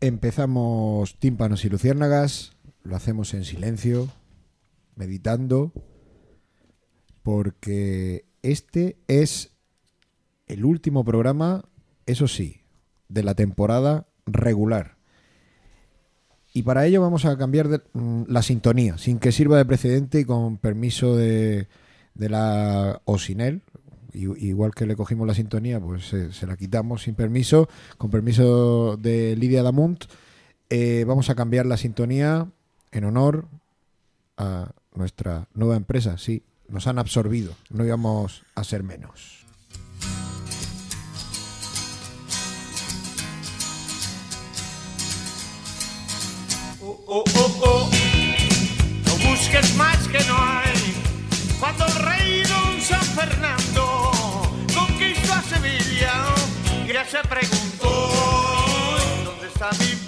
Empezamos tímpanos y luciérnagas, lo hacemos en silencio, meditando, porque este es el último programa, eso sí, de la temporada regular. Y para ello vamos a cambiar mm, la sintonía, sin que sirva de precedente y con permiso de, de la Osinel. Igual que le cogimos la sintonía, pues se la quitamos sin permiso. Con permiso de Lidia Damunt, eh, vamos a cambiar la sintonía en honor a nuestra nueva empresa. Sí, nos han absorbido, no íbamos a ser menos. Oh, oh, oh. No busques más que no hay. Cuando el rey San Fernando ya se preguntó dónde está mi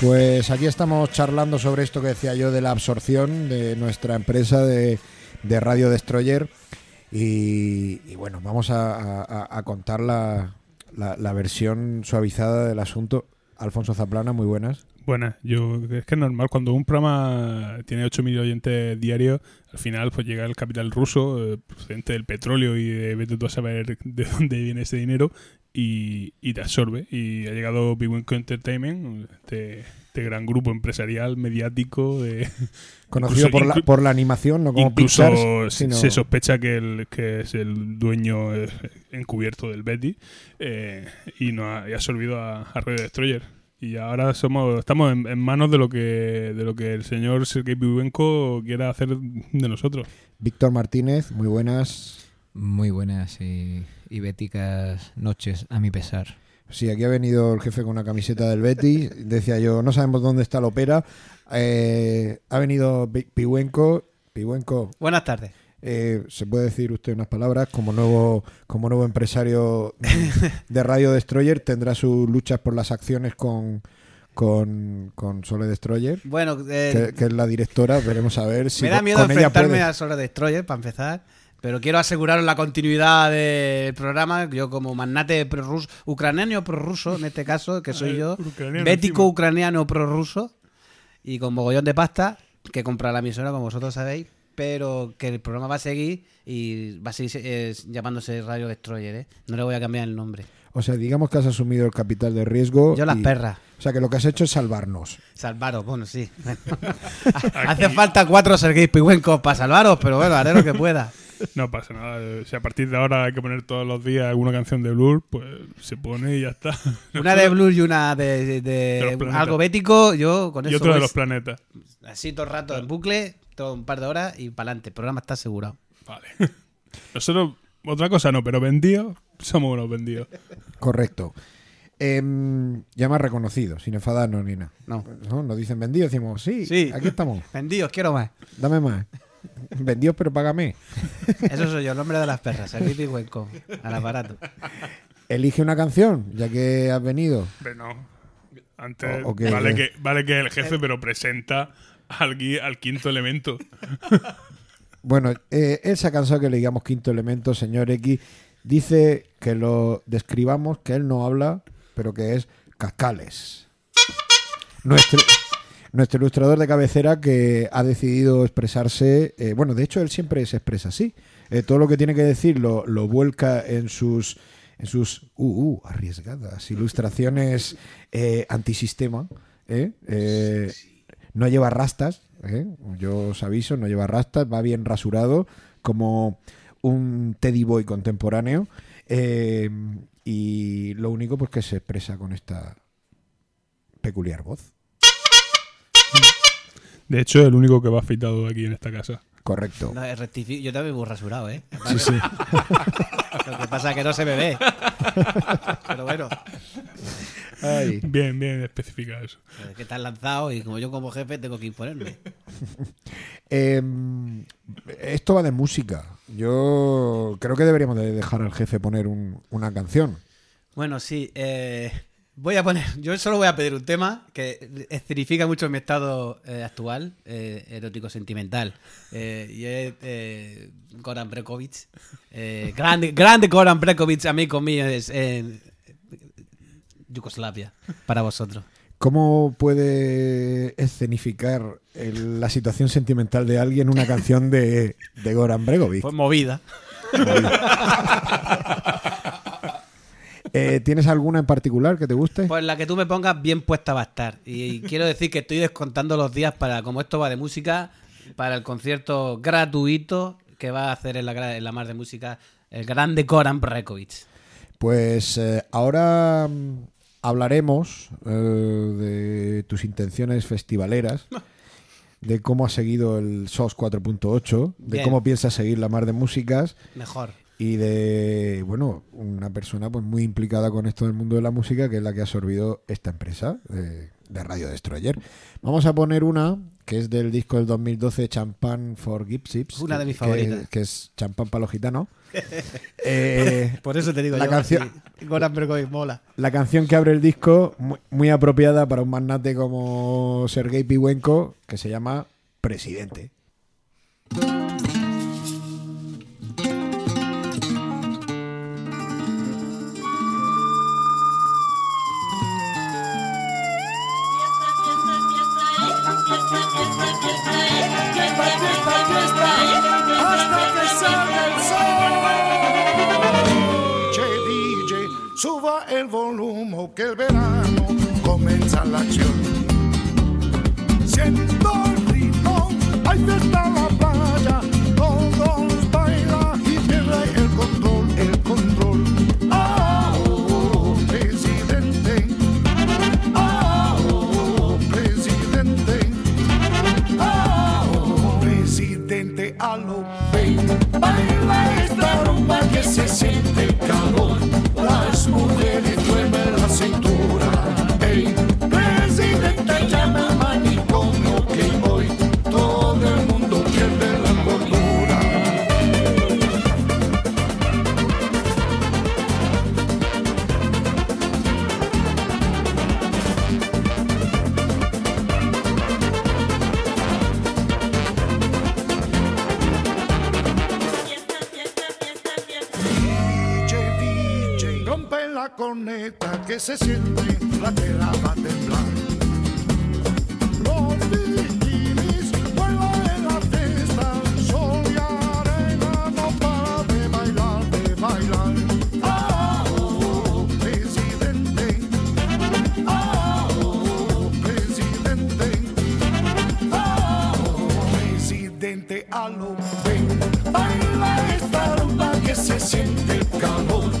Pues aquí estamos charlando sobre esto que decía yo de la absorción de nuestra empresa de, Radio Destroyer. Y, y bueno, vamos a, a- a contar la, la- la versión suavizada del asunto. Alfonso Zaplana, muy buenas. Buenas, yo es que es normal, cuando un programa tiene 8.000 oyentes diarios, al final pues llega el capital ruso, eh, procedente del petróleo y de vete tú a saber de dónde viene ese dinero y, y te absorbe. Y ha llegado Big Entertainment, este, este gran grupo empresarial, mediático, de, Conocido Incluso- por la, por la animación, no como Incluso Pixar, se- sino- se sospecha que, el, que es el dueño eh, encubierto del Betty eh, y nos ha, y ha absorbido a, a Radio Destroyer. Y ahora somos estamos en, en manos de lo que de lo que el señor Sergei Pivenko quiera hacer de nosotros. Víctor Martínez, muy buenas. Muy buenas y, y béticas noches, a mi pesar. Sí, aquí ha venido el jefe con una camiseta del Betty. Decía yo, no sabemos dónde está la ópera. Eh, ha venido Pi- Pihuenco. Pihuenco, Buenas tardes. eh, ¿se puede decir usted unas palabras? Como nuevo, como nuevo empresario de Radio Destroyer, tendrá sus luchas por las acciones con, con, con Sole Destroyer, Bueno, eh, que, que es la directora. Veremos a ver si me da miedo con ella enfrentarme puede. a Solar Destroyer, para empezar. Pero quiero aseguraros la continuidad del programa. Yo, como magnate prorruso, ucraniano prorruso, en este caso, que soy Eh, yo, ucraniano bético encima. ucraniano prorruso, y con mogollón de pasta, que compra la emisora, como vosotros sabéis, pero que el programa va a seguir y va a seguir eh, llamándose Radio Destroyer, ¿eh? No le voy a cambiar el nombre. O sea, digamos que has asumido el capital de riesgo. Yo las y- perras. O sea, que lo que has hecho es salvarnos. Salvaros, bueno, sí. Hace falta cuatro Sergei Piwenkos para salvaros, pero bueno, haré lo que pueda. No pasa nada. eh, Si a partir de ahora hay que poner todos los días alguna canción de Blur, pues se pone y ya está. Una de Blue y una de, de- algo bético, yo con y eso otro de los planetas. así todo el rato en bucle, todo un par de horas y para adelante. El programa está asegurado. Vale. Nosotros, otra cosa no, pero vendidos, somos unos vendidos. Correcto. Em, ya me has reconocido, sin enfadarnos ni nada. No. ¿No? Nos dicen vendidos, decimos, sí, Sí. aquí estamos, Vendidos, quiero más. dame más. Vendidos, pero págame. Eso soy yo, el nombre de las perras, Sergei Piwenkov, al aparato. Elige una canción, ya que has venido. Pero no. Antes, O- vale, que, vale que el jefe, pero presenta al, gui- al quinto elemento. Bueno, eh, él se ha cansado que le digamos quinto elemento, señor X. Dice que lo describamos, que él no habla, pero que es Cascales. Nuestro, nuestro ilustrador de cabecera que ha decidido expresarse. eh, bueno, de hecho, él siempre se expresa así. Eh, todo lo que tiene que decir lo, lo vuelca en sus. En sus uh, uh, arriesgadas ilustraciones eh, antisistema. ¿eh? No lleva rastas, yo os aviso, no lleva rastas, va bien rasurado, como un Teddy Boy contemporáneo. y lo único pues que se expresa con esta peculiar voz. De hecho, el único que va afeitado aquí en esta casa. Correcto. No, yo también voy rasurado, ¿eh? Sí, sí. Lo que pasa es que no se me ve. Pero bueno, Ay. Bien, bien especifica eso. es que estás lanzado y como yo como jefe tengo que imponerme. Eh, esto va de música. Yo creo que deberíamos de dejar al jefe poner un- una canción. Bueno, sí. eh, voy a poner. Yo solo voy a pedir un tema que escenifica mucho mi estado eh, actual, eh, erótico sentimental. Eh, y es eh, Goran Brekovic. Eh, grande, grande Goran Brekovic, amigo mío, es en Yugoslavia, para vosotros. ¿Cómo puede escenificar el- la situación sentimental de alguien una canción de, de Goran Bregovic? Pues movida. Eh, ¿Tienes alguna en particular que te guste? Pues la que tú me pongas bien puesta va a estar. Y quiero decir que estoy descontando los días para, como esto va de música, para el concierto gratuito que va a hacer en la, en la mar de música el grande Goran Brekovic. Pues eh, ahora mm, hablaremos eh, de tus intenciones festivaleras, de cómo has seguido el SOS 4.8, de Bien. cómo piensas seguir la mar de músicas Mejor. Y de, bueno, una persona pues muy implicada con esto del mundo de la música, que es la que ha absorbido esta empresa de, de Radio Destroyer. Vamos a poner una que es del disco del 2012, Champagne for Gypsies. Una de mis que- favoritas. Que, es champán para los gitanos. Eh, Por eso te digo La yo, canción- Goran mola. la canción que abre el disco, muy, muy apropiada para un magnate como Sergei Piwenko, que se llama Presidente. Volumen que el verano comienza la acción. Siento el ritmo, fiesta en la playa, todos bailan y pierde el control, el control. Oh, presidente, oh, presidente, oh, presidente, a lo ven, baila esta rumba que se siente el calor, las mujeres que se siente, la tierra va a temblar. Los bikinis vuelan en la fiesta, sol y arena no para de bailar, de bailar. Ah, oh, presidente. Ah, oh, presidente. Ah, oh, presidente, a lo. Baila esta rumba que se siente el calor.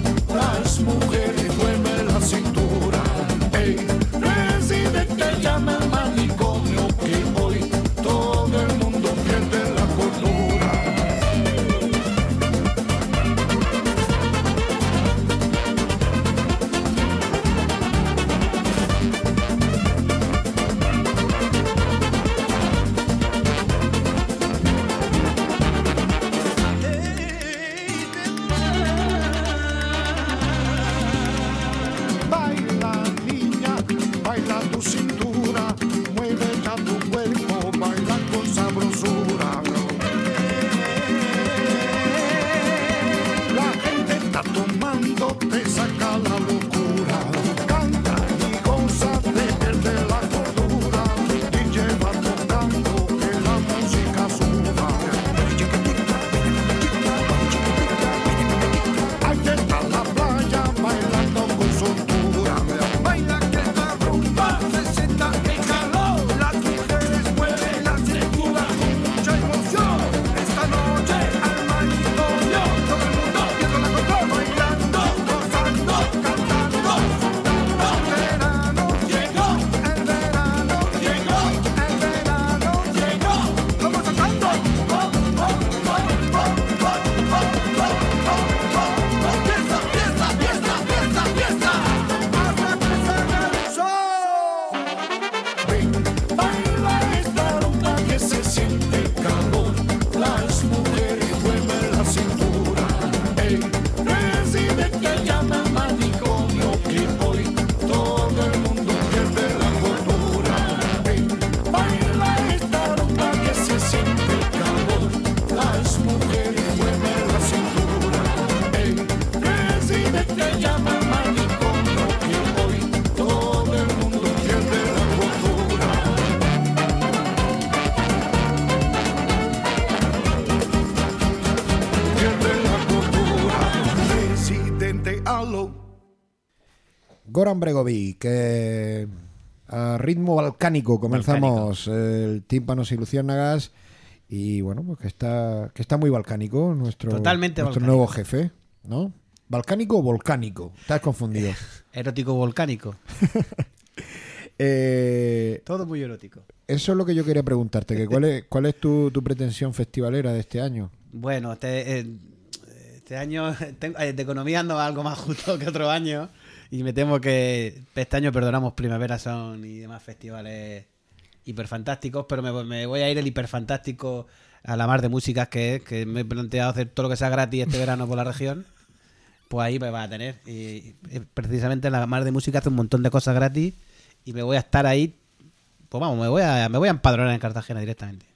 Goran Bregovic, que a ritmo balcánico comenzamos el tímpanos y luciérnagas y bueno, pues que está que está muy balcánico nuestro, Totalmente nuestro balcánico. nuevo jefe, ¿no? ¿Balcánico o volcánico? Estás confundido. Erótico volcánico. Eh, Todo muy erótico. eso es lo que yo quería preguntarte, que cuál es, cuál es tu, tu pretensión festivalera de este año. Bueno, este, eh, este año tengo- eh, de economía ando algo más justo que otro año. Y me temo que este año perdonamos Primavera Sound y demás festivales hiperfantásticos, pero me, me voy a ir el hiperfantástico a la mar de músicas que es, que me he planteado hacer todo lo que sea gratis este verano por la región. Pues ahí me va a tener. Y, precisamente la mar de música hace un montón de cosas gratis y me voy a estar ahí. Pues vamos, me voy a, me voy a empadronar en Cartagena directamente.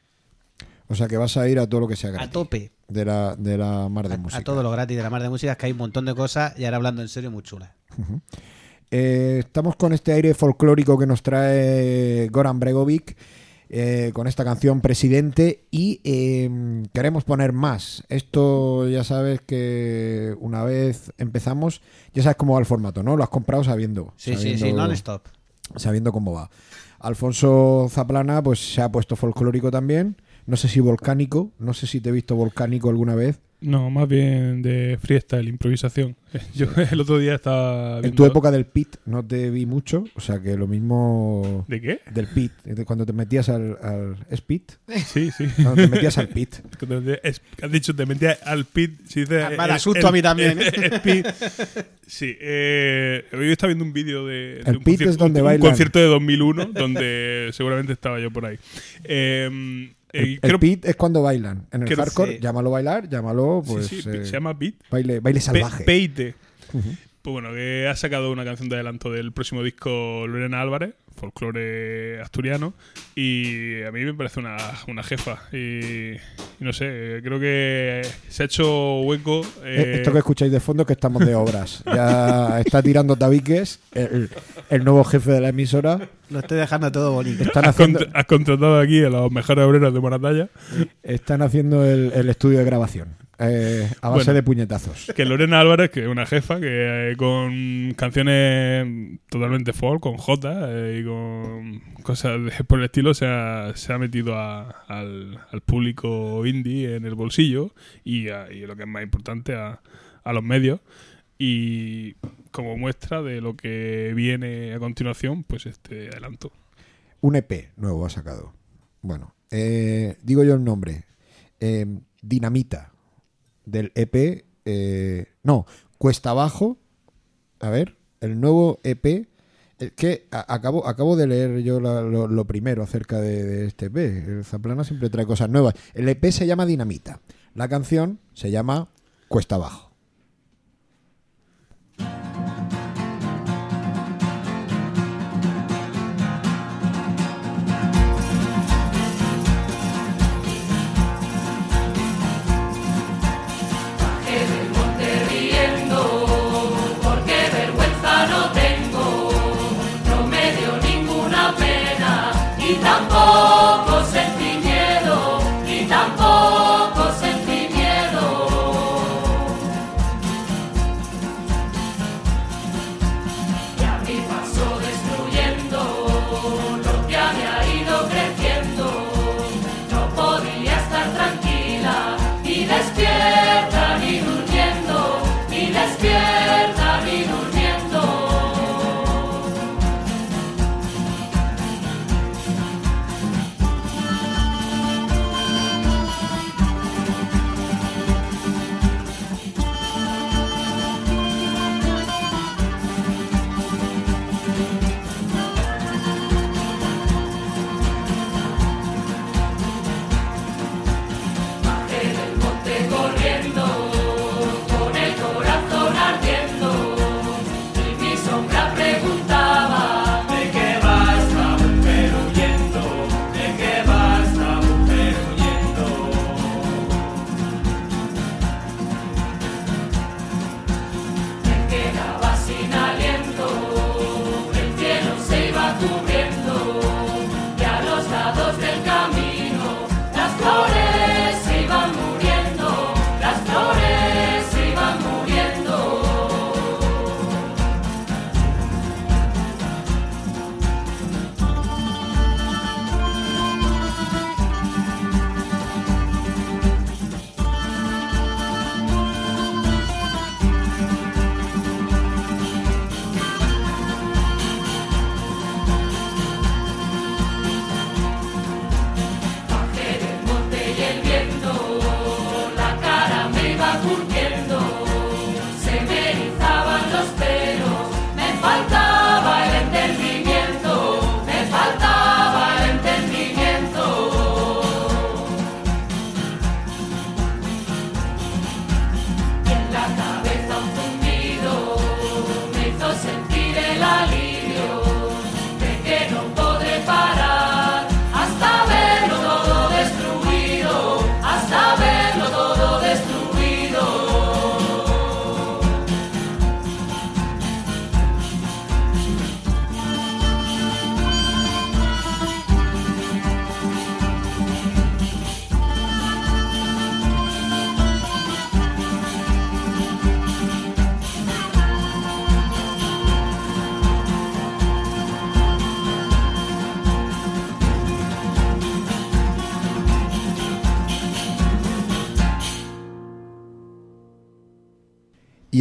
O sea que vas a ir a todo lo que sea gratis. A tope. De la, de la mar de A, música. a todo lo gratis de la mar de música, que hay un montón de cosas y ahora hablando en serio muy chulas. Eh, estamos con este aire folclórico que nos trae Goran Bregovic, eh, con esta canción Presidente, y eh, queremos poner más. Esto ya sabes que una vez empezamos, ya sabes cómo va el formato, ¿no? Lo has comprado sabiendo. Sí, sí, sabiendo- sí, non-stop. sabiendo cómo va. Alfonso Zaplana, pues se ha puesto folclórico también. No sé si volcánico, no sé si te he visto volcánico alguna vez. No, más bien de freestyle, improvisación. Yo el otro día estaba En tu época del pit no te vi mucho, o sea que lo mismo ¿De qué? del pit, cuando te metías al, al ¿es pit? Sí, sí. Cuando te metías al pit. Cuando te- es- Has dicho, te metía al pit. Si dices, Ah, me da el- susto el- a mí también, ¿eh? el- el pit. Sí. Eh, hoy estaba viendo un vídeo de, de El un, pit concierto, es donde un bailan. concierto de 2001, donde seguramente estaba yo por ahí. Eh, El, el creo- pit es cuando bailan. En el Creo- hardcore, sí. llámalo bailar, llámalo sí, pues sí, eh, se llama pit. baile, baile salvaje. Peite. Pues bueno, que ha sacado una canción de adelanto del próximo disco Lorena Álvarez, folclore asturiano, y a mí me parece una, una jefa. Y, y no sé, creo que se ha hecho hueco. Eh, eh, Esto que escucháis de fondo es que estamos de obras. Ya está tirando tabiques el, el nuevo jefe de la emisora. Lo estoy dejando todo bonito. Están has, haciendo, cont- has contratado aquí a los mejores obreros de Moratalla. están haciendo el, el estudio de grabación eh, a base Bueno. de puñetazos. Que Lorena Álvarez, que es una jefa, que eh, con canciones totalmente folk, con J eh, y con cosas de- por el estilo, se ha, se ha metido a- al, al público indie en el bolsillo y, a- y lo que es más importante, a, a los medios. Y como muestra de lo que viene a continuación, pues este adelanto. Un EP nuevo ha sacado. Bueno, eh, digo yo el nombre. Eh, Dinamita. Del EP. eh, no, Cuesta Abajo. A ver, el nuevo EP. Es que a- acabo, acabo de leer yo lo primero acerca de, de este EP. El Zaplana siempre trae cosas nuevas. El EP se llama Dinamita. La canción se llama Cuesta Abajo.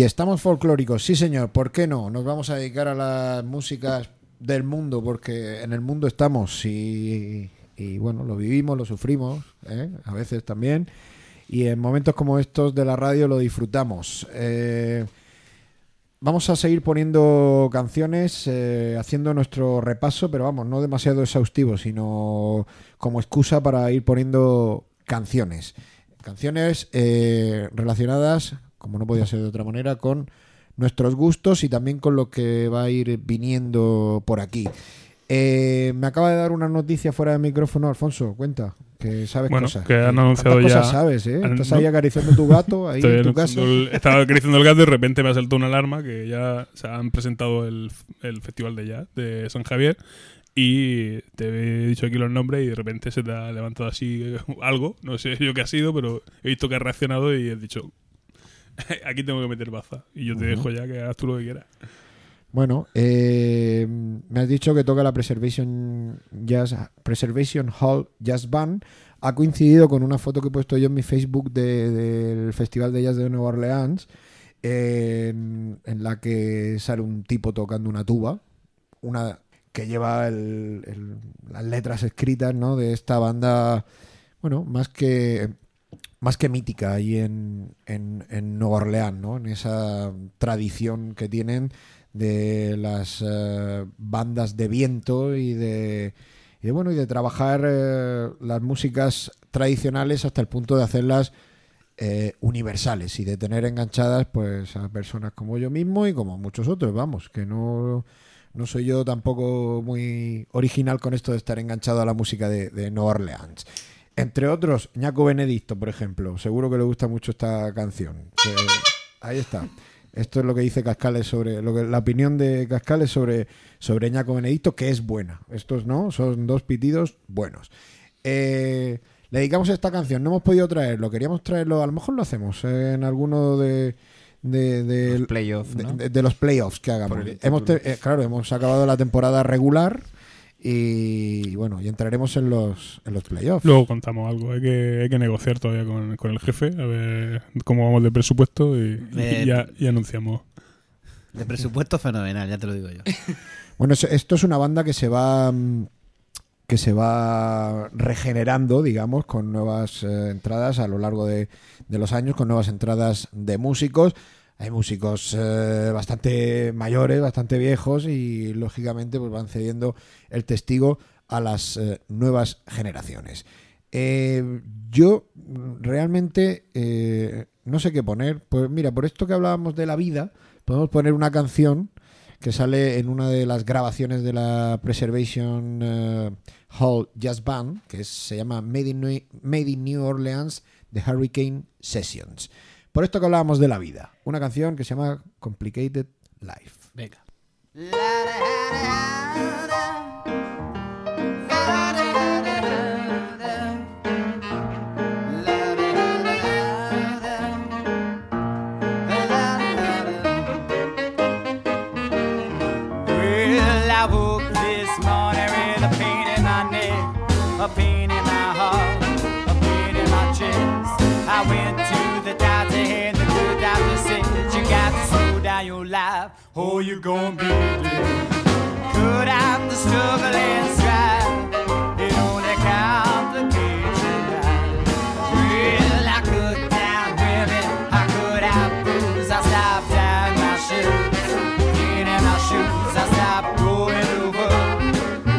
Estamos folclóricos, sí señor, ¿por qué no? Nos vamos a dedicar a las músicas del mundo, porque en el mundo estamos y, bueno, lo vivimos, lo sufrimos, ¿eh? a veces también, y en momentos como estos de la radio lo disfrutamos. Eh, vamos a seguir poniendo canciones, eh, haciendo nuestro repaso, pero vamos, no demasiado exhaustivo, sino como excusa para ir poniendo canciones. Canciones relacionadas, como no podía ser de otra manera, con nuestros gustos y también con lo que va a ir viniendo por aquí. Eh, me acaba de dar una noticia fuera de micrófono, Alfonso, cuenta, que sabes Bueno, cosas. que han ¿Cuántas anunciado cosas ya- sabes, ¿eh? Estás no. ahí acariciando tu gato, ahí en tu casa. el- estaba acariciando el gato y de repente me ha saltado una alarma que ya se han presentado el, el Festival de Jazz de San Javier y te he dicho aquí los nombres y de repente se te ha levantado así eh, algo, no sé yo qué ha sido, pero he visto que has reaccionado y has dicho, aquí tengo que meter baza y yo te dejo ya que hagas tú lo que quieras. Bueno, eh, me has dicho que toca la Preservation Jazz Preservation Hall Jazz Band. Ha coincidido con una foto que he puesto yo en mi Facebook de- del Festival de Jazz de Nueva Orleans, eh, en, en la que sale un tipo tocando una tuba, una que lleva el- el- las letras escritas ¿no? de esta banda, bueno, más que más que mítica ahí en, en, en Nueva Orleans, ¿no? En esa tradición que tienen de las eh, bandas de viento y de, y de, bueno y de trabajar eh, las músicas tradicionales hasta el punto de hacerlas eh, universales y de tener enganchadas pues a personas como yo mismo y como muchos otros vamos que no no soy yo tampoco muy original con esto de estar enganchado a la música de, de Nueva Orleans entre otros Ñaco Benedicto por ejemplo seguro que le gusta mucho esta canción Eh, ahí está esto es lo que dice Cascales sobre lo que la opinión de Cascales sobre sobre Ñaco Benedicto que es buena. Estos no, son dos pitidos buenos. Eh, le dedicamos esta canción, no hemos podido traerlo, queríamos traerlo, a lo mejor lo hacemos en alguno de de, de- Los playoffs, de- ¿no? de- de los playoffs que hagamos. Hemos eh, claro, hemos acabado la temporada regular y bueno, y entraremos en los en los playoffs. Luego contamos algo, hay que, hay que negociar todavía con, con el jefe, a ver cómo vamos de presupuesto y, y Eh, ya y anunciamos. De presupuesto fenomenal, ya te lo digo yo. Bueno, es- esto es una banda que se va mm, que se va regenerando, digamos, con nuevas eh, entradas a lo largo de, de los años, con nuevas entradas de músicos. Hay músicos eh, bastante mayores, bastante viejos y lógicamente pues van cediendo el testigo a las eh, nuevas generaciones. Eh, yo mm, realmente no sé qué poner. Pues mira, por esto que hablábamos de la vida, podemos poner una canción que sale en una de las grabaciones de la Preservation Hall Jazz Band, que se llama Made in, New, Made in New Orleans, The Hurricane Sessions. Por esto que hablábamos de la vida, una canción que se llama Complicated Life. Venga. Or you're gonna be dead. Cut out the struggle and strife. It only complicates your life. Well, I cut down women, I cut out booze, I stopped tying my shoes. In my shoes, I stopped going over.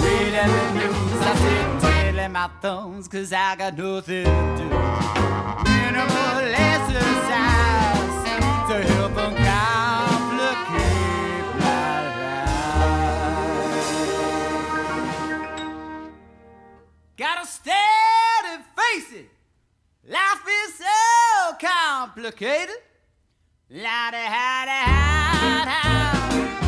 Reading the news, I sit twiddling my thumbs, cause I got nothing to do. Minimal exercise to help uncomplicate Gotta stand and face it. Life is so complicated. La da ha da ha da.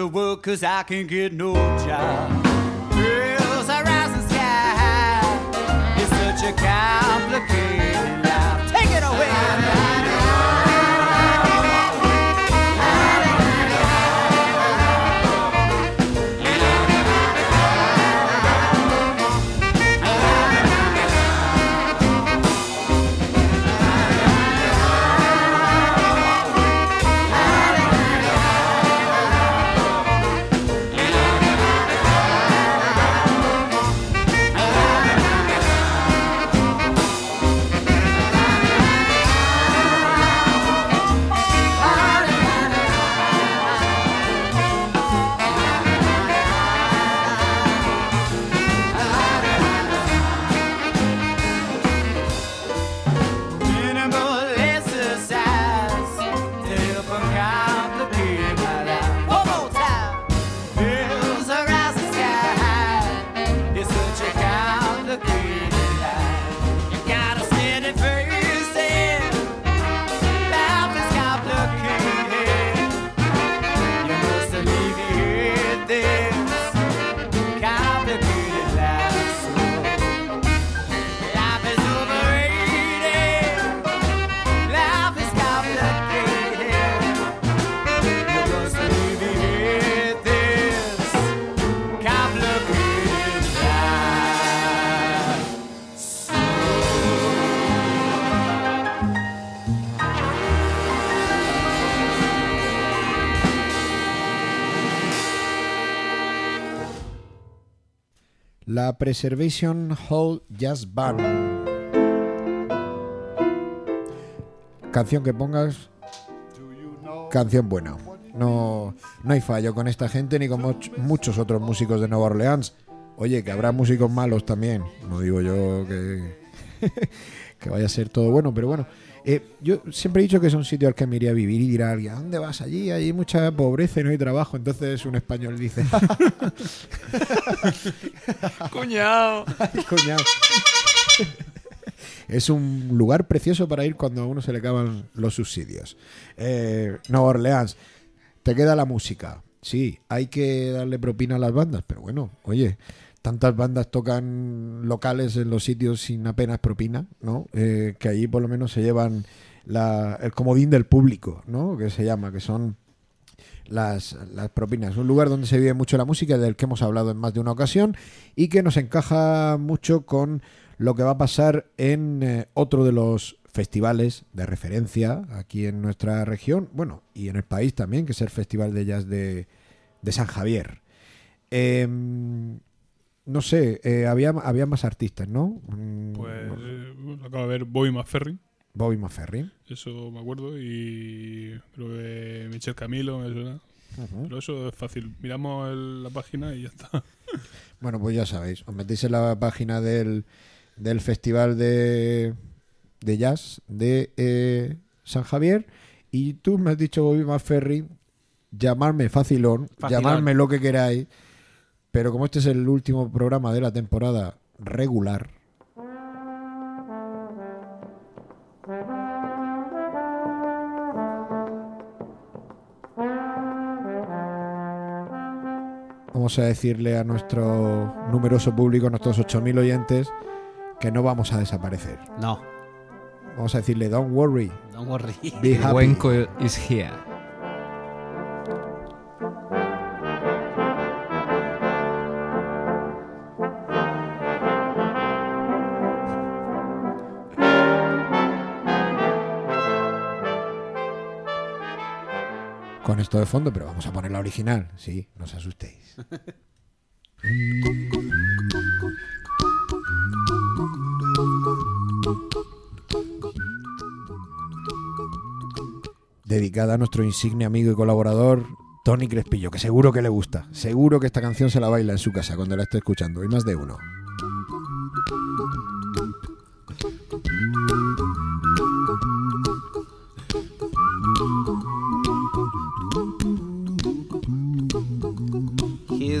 To work cause I can't get no job. Bills are rising sky high. It's such a complicated life. Take it away. Preservation Hall Jazz Band. Canción que pongas, canción buena. No, no hay fallo con esta gente ni con much- muchos otros músicos de Nueva Orleans. Oye, que habrá músicos malos también. No digo yo que, que vaya a ser todo bueno, pero bueno. Eh, yo siempre he dicho que es un sitio al que me iría a vivir y dirá alguien, ¿a dónde vas allí? Hay mucha pobreza y no hay trabajo. Entonces un español dice, Cuñado. "Ay, cuñado". Es un lugar precioso para ir cuando a uno se le acaban los subsidios. Eh, Nueva Orleans, te queda la música. Sí, hay que darle propina a las bandas, pero bueno, oye, tantas bandas tocan locales en los sitios sin apenas propina, ¿no? Eh, que allí por lo menos se llevan la- el comodín del público, ¿no? Que se llama, que son las, las propinas. Un lugar donde se vive mucho la música, del que hemos hablado en más de una ocasión, y que nos encaja mucho con lo que va a pasar en eh, otro de los festivales de referencia aquí en nuestra región, bueno, y en el país también, que es el Festival de Jazz de, de San Javier. Em, no sé, eh, había, había más artistas, ¿no? Mm, Pues eh, bueno, acabo de ver Bobby McFerrin, Bobby McFerrin. eso me acuerdo, y creo que Michel Camilo me suena. Pero eso es fácil. Miramos el- la página y ya está. Bueno, pues ya sabéis, os metéis en la página del, del Festival de, de Jazz de eh, San Javier y tú me has dicho, Bobby McFerrin, llamarme facilón, Facilón. llamarme lo que queráis, pero como este es el último programa de la temporada regular, vamos a decirle a nuestro numeroso público, a nuestros 8.000 oyentes, que no vamos a desaparecer. No, Vamos a decirle, don't worry, don't worry. be happy. Wenko is here. Esto de fondo, pero vamos a poner la original, sí, no os asustéis. Dedicada a nuestro insigne amigo y colaborador Tony Crespillo, que seguro que le gusta. Seguro que esta canción se la baila en su casa cuando la esté escuchando, y más de uno.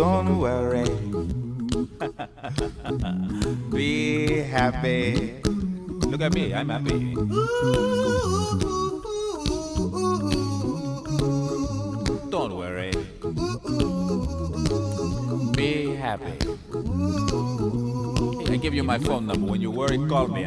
Don't worry. Be happy. Look at me, I'm happy. Don't worry. Be happy. I give you my phone number. When you worry, call me.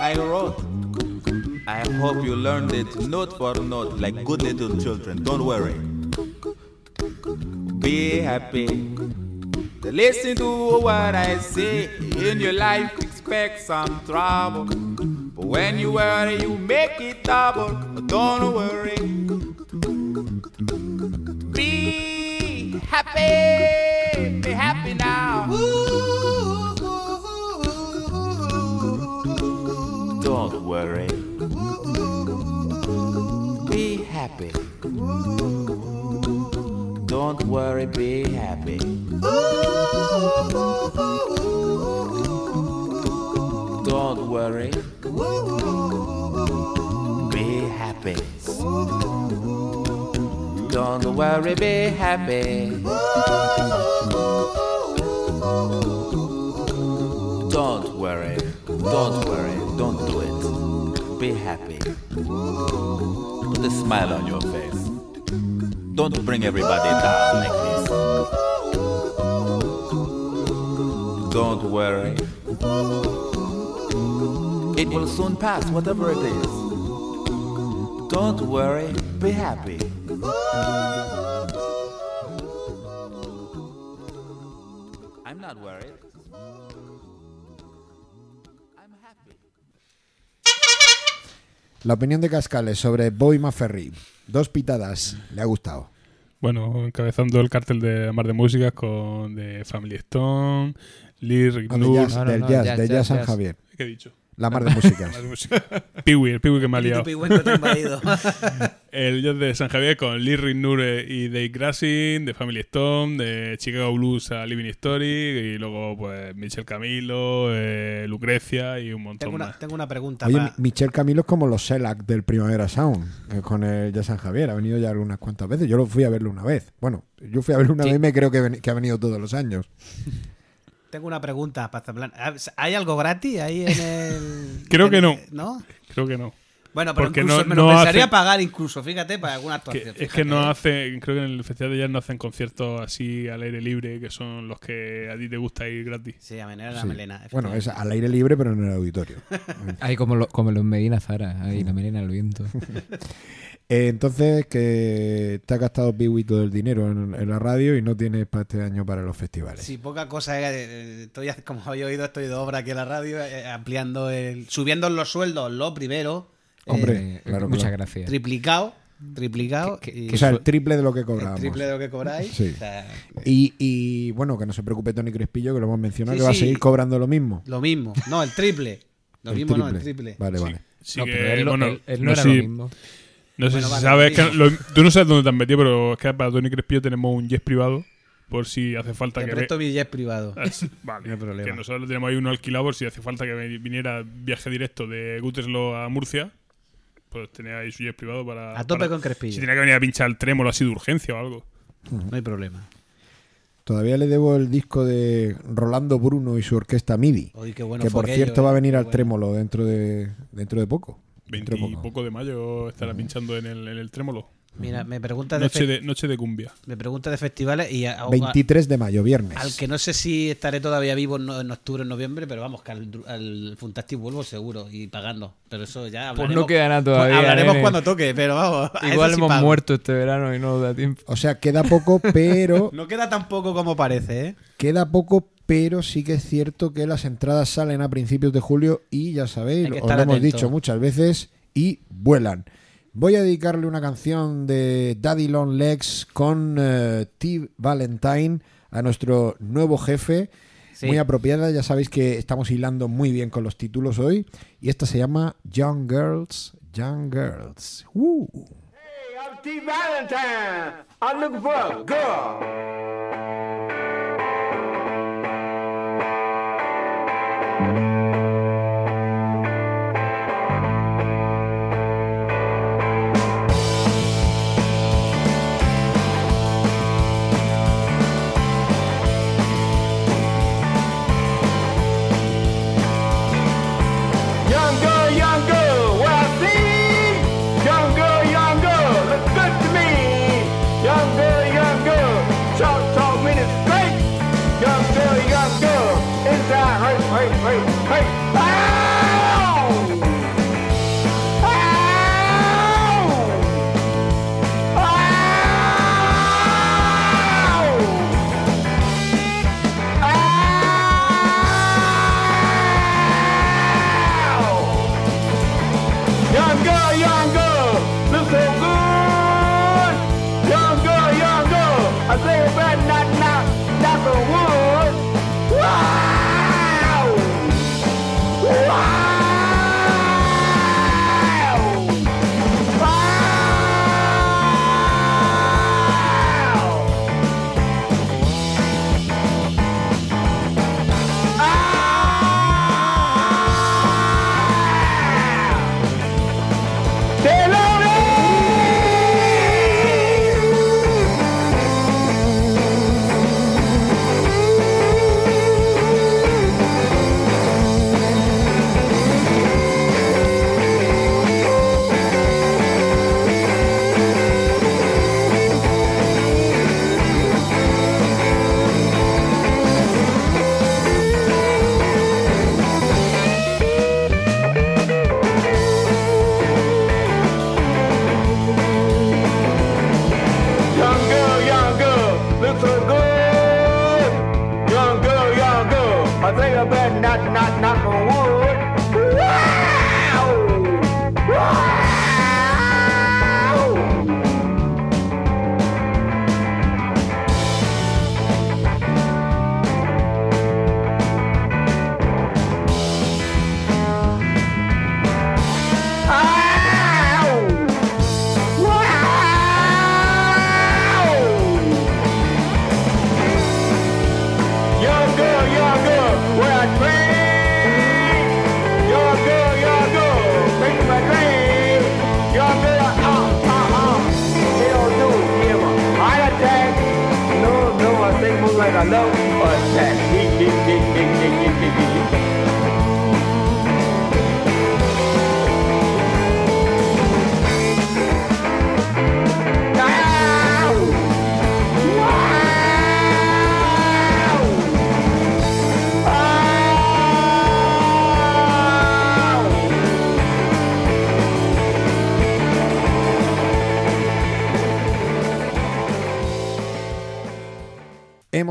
I wrote. I hope you learned it note for note like good little children. Don't worry. Be happy. Listen to what I say. In your life, expect some trouble. But when you worry, you make it double. Don't worry. Happy. Don't worry, be happy. Don't worry. Be happy. Don't worry, be happy. Bring everybody down like this. Don't worry. It will soon pass, whatever it is. Don't worry, be happy. I'm not worried. I'm happy. La opinión de Cascales sobre Bobby McFerry. Dos pitadas. Le ha gustado. Bueno, encabezando el cartel de Mar de Músicas con de Family Stone, Lee Rick No, jazz, no, no, del no, jazz, jazz, de jazz, jazz San jazz. Javier. ¿Qué he dicho? La mar de músicas. Peewee, el Peewee que me ha liado. El jazz de San Javier con Lee Nure y Dave Grassin, de Family Stone, de Chicago Blues a Living Story, y luego pues Michel Camilo, eh, Lucrecia y un montón tengo, una, más. tengo una pregunta. Oye, Michel Camilo es como los Selac del Primavera Sound, eh, con el Jazz San Javier. Ha venido ya unas cuantas veces. Yo lo fui a verlo una vez. Bueno, yo fui a verlo una Sí. vez y me creo que, ven- que ha venido todos los años. Tengo una pregunta, Pazaplan. ¿Hay algo gratis ahí en el...? Creo en que el- no. ¿No? Creo que no. Bueno, pero Porque incluso no- me lo no pensaría hace- pagar incluso, fíjate, para alguna Que- actuación. es que no hace, creo que en el Festival de Jazz no hacen conciertos así al aire libre, que son los que a ti te gusta ir gratis. Sí, a manera de la Sí. melena. Bueno, es al aire libre, pero en el auditorio. Ahí como, lo, como los Medina Zara, ahí la melena al viento. Eh, entonces, que te ha gastado Piwi todo el dinero en, en la radio y no tienes para este año para los festivales. Sí, poca cosa. eh, eh, Estoy, como habéis oído, estoy de obra aquí en la radio, eh, ampliando el. subiendo los sueldos, lo primero. Hombre, Eh, claro, muchas claro. gracias. triplicado. Triplicado. Que- y- O sea, el triple de lo que el cobramos. triple de lo que cobráis. Sí. o sea, Y, y, bueno, que no se preocupe Tony Crespillo, que lo hemos mencionado, Sí, que va a seguir cobrando lo mismo. lo mismo. No, el triple. Lo El mismo no, el triple. Vale, Sí. vale. Sí no, pero él, lo- bueno, él- él no, no era lo mismo. No sé Bueno, si vale, sabes lo que lo- tú no sabes dónde te has metido, pero es que para Tony Crespillo tenemos un jet privado por si hace falta Te que presto ve- mi jet privado. Ah, sí, vale, No hay problema. que nosotros tenemos ahí uno alquilado por si hace falta que viniera viaje directo de Gutersloh a Murcia. Pues tenía ahí su jet privado para. A tope para- con Crespillo. Si tenía que venir a pinchar el trémolo así de urgencia o algo. No hay problema. Todavía le debo el disco de Rolando Bruno y su orquesta MIDI. Oye, qué bueno que por aquello, cierto va a eh, venir al bueno. trémolo dentro de dentro de poco. Dentro de 20 y poco. de mayo estará pinchando en el, en el trémolo. Mira, me pregunta de, Noche de, noche de cumbia. me pregunta de festivales y a- a- 23 de mayo, viernes. al que no sé si estaré todavía vivo en, en octubre o en noviembre, pero vamos, que al, al Funtastic vuelvo seguro y pagando. Pero eso ya Pues hablaremos. no queda nada todavía. hablaremos nene. cuando toque, pero vamos. Igual sí hemos pago. muerto este verano y no da tiempo. O sea, queda poco, pero No queda tan poco como parece, ¿eh? queda poco, pero sí que es cierto que las entradas salen a principios de julio y ya sabéis, os lo hemos atento. dicho muchas veces y vuelan. Voy a dedicarle una canción de Daddy Long Legs con eh, T. Valentine a nuestro nuevo jefe Sí. muy apropiada. Ya sabéis que estamos hilando muy bien con los títulos hoy. Y esta se llama Young Girls, Young Girls. ¡Uh! Hey, I'm T. Valentine. I'm looking for a girl. Bye.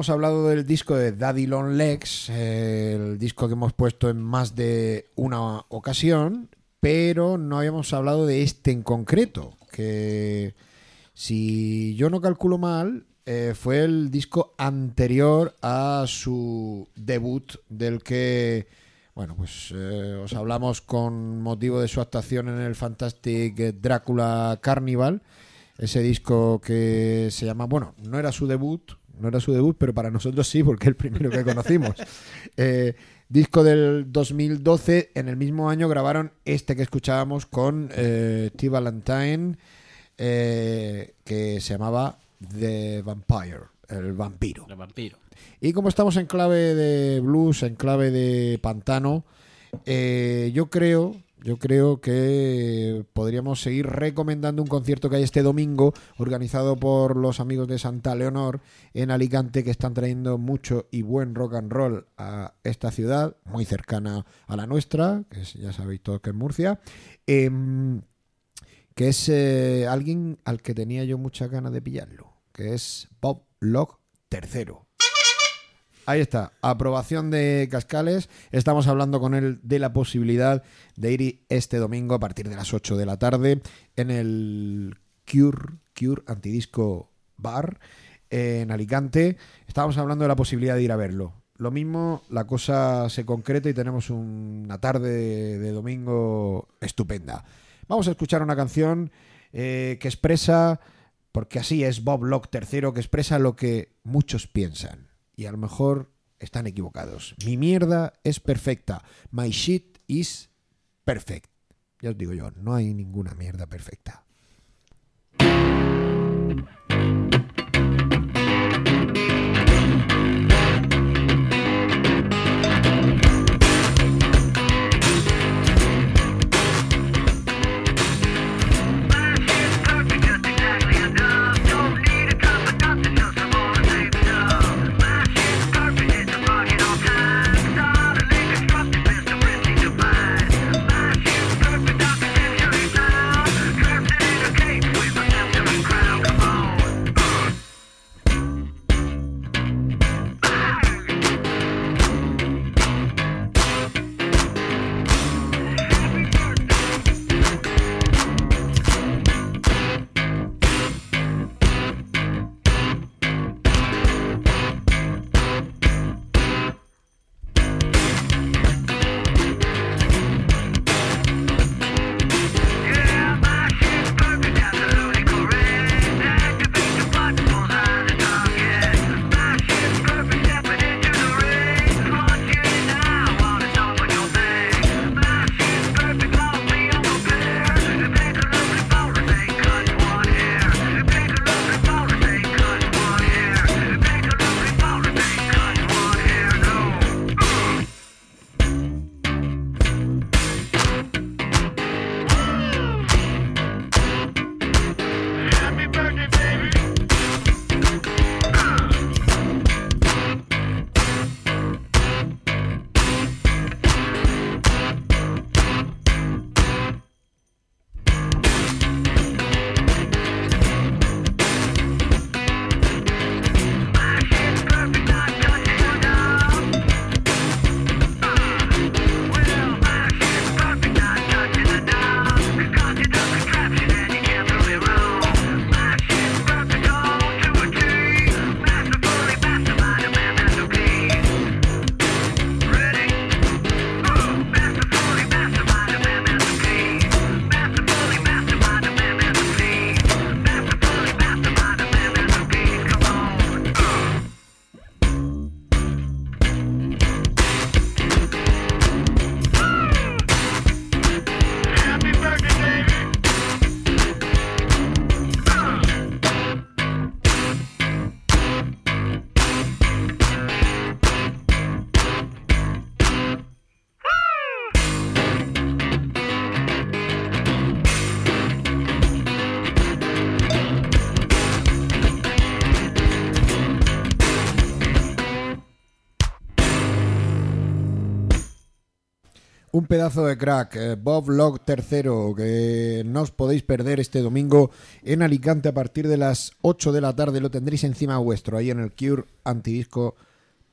Hablado del disco de Daddy Long Legs, el disco que hemos puesto en más de una ocasión, pero no habíamos hablado de este en concreto, que si yo no calculo mal, eh, fue el disco anterior a su debut del que, bueno, pues eh, os hablamos con motivo de su actuación en el Fantastic Drácula Carnival, ese disco que se llama, bueno, no era su debut, no era su debut, pero para nosotros sí, porque es el primero que conocimos. Eh, disco del 2012, en el mismo año grabaron este que escuchábamos con eh, T. Valentine, eh, que se llamaba The Vampire, el vampiro. El vampiro. Y como estamos en clave de blues, en clave de pantano, eh, yo creo, yo creo que podríamos seguir recomendando un concierto que hay este domingo, organizado por los amigos de Santa Leonor en Alicante, que están trayendo mucho y buen rock and roll a esta ciudad, muy cercana a la nuestra, que es- ya sabéis todos que es Murcia. Em, que es eh, alguien al que tenía yo muchas ganas de pillarlo, que es Bob Locke III. Ahí está, aprobación de Cascales. Estamos hablando con él de la posibilidad de ir este domingo a partir de las 8 de la tarde en el Cure, Cure Antidisco Bar en Alicante. Estábamos hablando de la posibilidad de ir a verlo. lo mismo la cosa se concreta y tenemos una tarde de, de domingo estupenda. Vamos a escuchar una canción eh, que expresa, porque así es Bob Locke III, que expresa lo que muchos piensan. Y a lo mejor están equivocados. Mi mierda es perfecta. My shit is perfect. Ya os digo yo, no hay ninguna mierda perfecta. Pedazo de crack, eh, Bob Log III, que no os podéis perder este domingo en Alicante a partir de las 8 de la tarde. Lo tendréis encima vuestro, ahí en el Cure Antidisco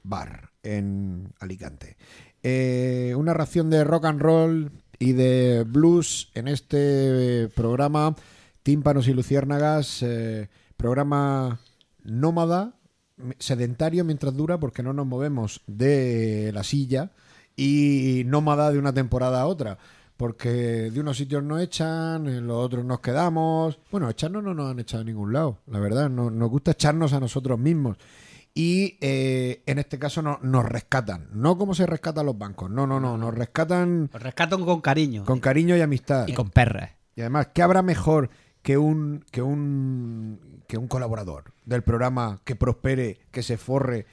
Bar, en Alicante. Eh, una ración de rock and roll y de blues en este programa, Tímpanos y Luciérnagas, eh, programa nómada, sedentario mientras dura, porque no nos movemos de la silla y nómada de una temporada a otra. Porque de unos sitios nos echan, en los otros nos quedamos. Bueno, echarnos no nos han echado a ningún lado, la verdad. No- nos gusta echarnos a nosotros mismos. Y eh, en este caso no- nos rescatan. No como se rescatan los bancos. No, no, no. Nos rescatan Os rescato con cariño. con cariño y amistad. Y con perras. Y además, ¿qué habrá mejor que un, que un, que un colaborador del programa que prospere, que se forre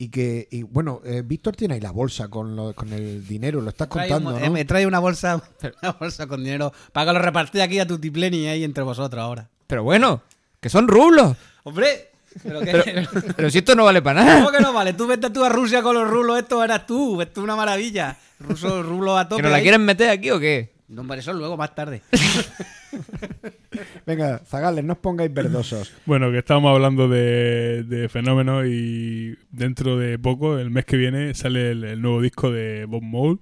y que, y bueno, eh, Víctor tiene ahí la bolsa con, lo- con el dinero, lo estás Trae contando, un- ¿no? eh, me trae una bolsa, una bolsa con dinero para que lo repartí aquí a tu tipleni ahí entre vosotros ahora. Pero bueno, que son rublos. Hombre, pero que, Pero, pero si esto no vale para nada. ¿cómo que no vale? Tú vete tú a Rusia con los rublos, esto eras tú, esto es una maravilla. Ruso, rublos a tope. ¿Que nos la ahí. quieren meter aquí o qué? No, hombre, eso luego más tarde. Venga, Zagales, no os pongáis verdosos. Bueno, que estábamos hablando de, de fenómenos y dentro de poco, el mes que viene, sale el, el nuevo disco de Bob Mould.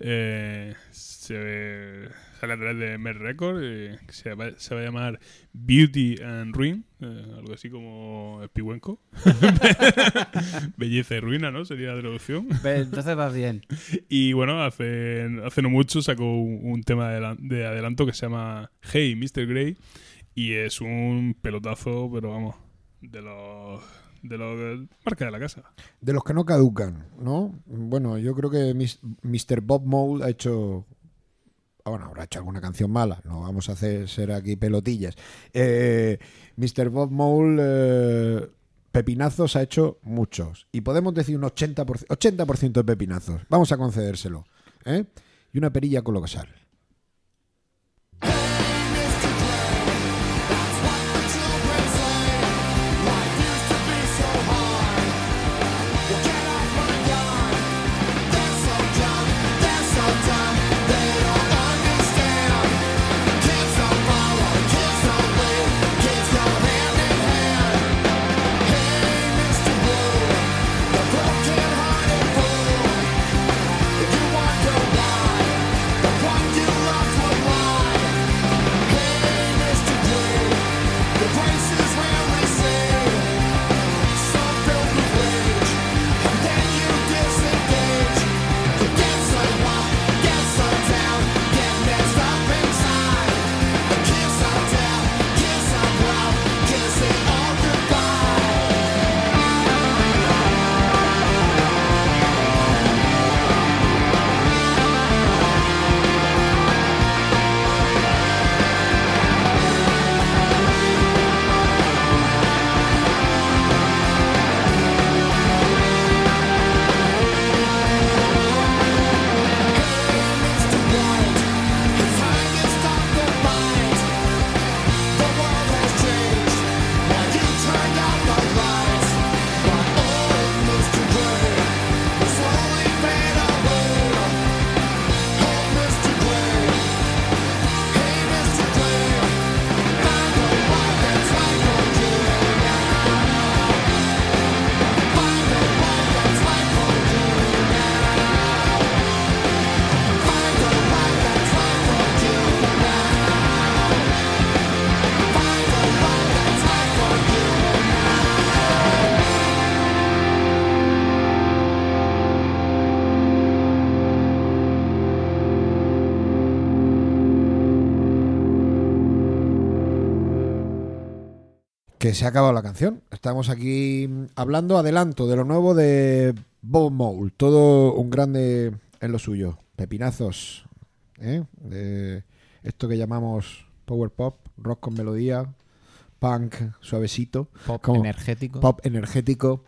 Eh, se, sale a través de Mer Record, eh, que se va, se va a llamar Beauty and Ruin, eh, algo así como Espihuenco. Belleza y ruina, ¿no? Sería la traducción. Entonces vas bien. Y bueno, hace, hace no mucho sacó un, un tema de, adelan- de adelanto que se llama Hey, Mr. Grey. Y es un pelotazo, pero vamos, de los de los marca de la casa. De los que no caducan, ¿no? Bueno, yo creo que Mr. Bob Mole ha hecho. Bueno, habrá hecho alguna canción mala, no vamos a hacer ser aquí pelotillas. Eh, Mr. Bob Mole, eh, pepinazos ha hecho muchos. Y podemos decir un 80%, 80 de pepinazos. Vamos a concedérselo. ¿eh? Y una perilla colosal. Que se ha acabado la canción. Estamos aquí mm, hablando adelanto de lo nuevo de Bob Mole. Todo un grande en lo suyo. Pepinazos. ¿eh? De esto que llamamos power pop, rock con melodía, punk suavecito, Pop energético. pop energético,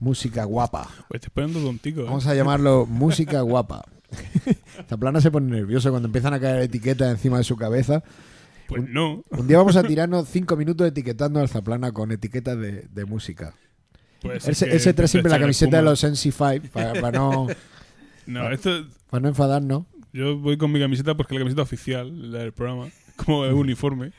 música guapa. Pues te poniendo tontico. ¿eh? Vamos a llamarlo música guapa. Zaplana se pone nervioso cuando empiezan a caer etiquetas encima de su cabeza. Pues no. Un día vamos a tirarnos cinco minutos etiquetando al Zaplana con etiquetas de, de música. Pues Él es se, que él se trae siempre la camiseta de los NC5 para, para no, No, esto. para no enfadarnos. Yo voy con mi camiseta porque es la camiseta oficial, la del programa. Como el uniforme.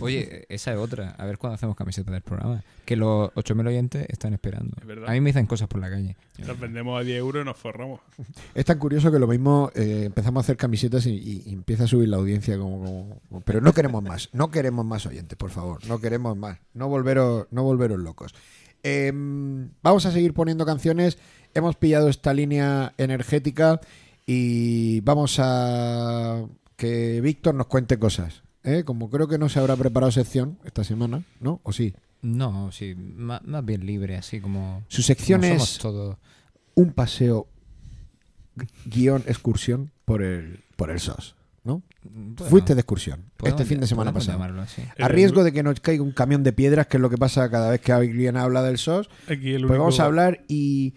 Oye, esa es otra. A ver cuándo hacemos camiseta del programa. Que los 8.000 oyentes están esperando. Es. A mí me dicen cosas por la calle. Las vendemos a 10 euros y nos forramos. Es tan curioso que lo mismo eh, empezamos a hacer camisetas y, empieza a subir la audiencia como, como- como- pero no queremos más, no queremos más oyentes, por favor, no queremos más, no volveros, no volveros locos. Em, vamos a seguir poniendo canciones, hemos pillado esta línea energética y vamos a que Víctor nos cuente cosas. ¿Eh? Como creo que no se habrá preparado sección esta semana, ¿no? ¿O sí? No, sí, más, más bien libre, así como. Su sección como es todos. un paseo gu- guion excursión por el por el SOS, ¿no? Bueno, Fuiste de excursión este fin de semana pasado. A riesgo de que nos caiga un camión de piedras, que es lo que pasa cada vez que alguien habla del SOS, Aquí el pues vamos a hablar y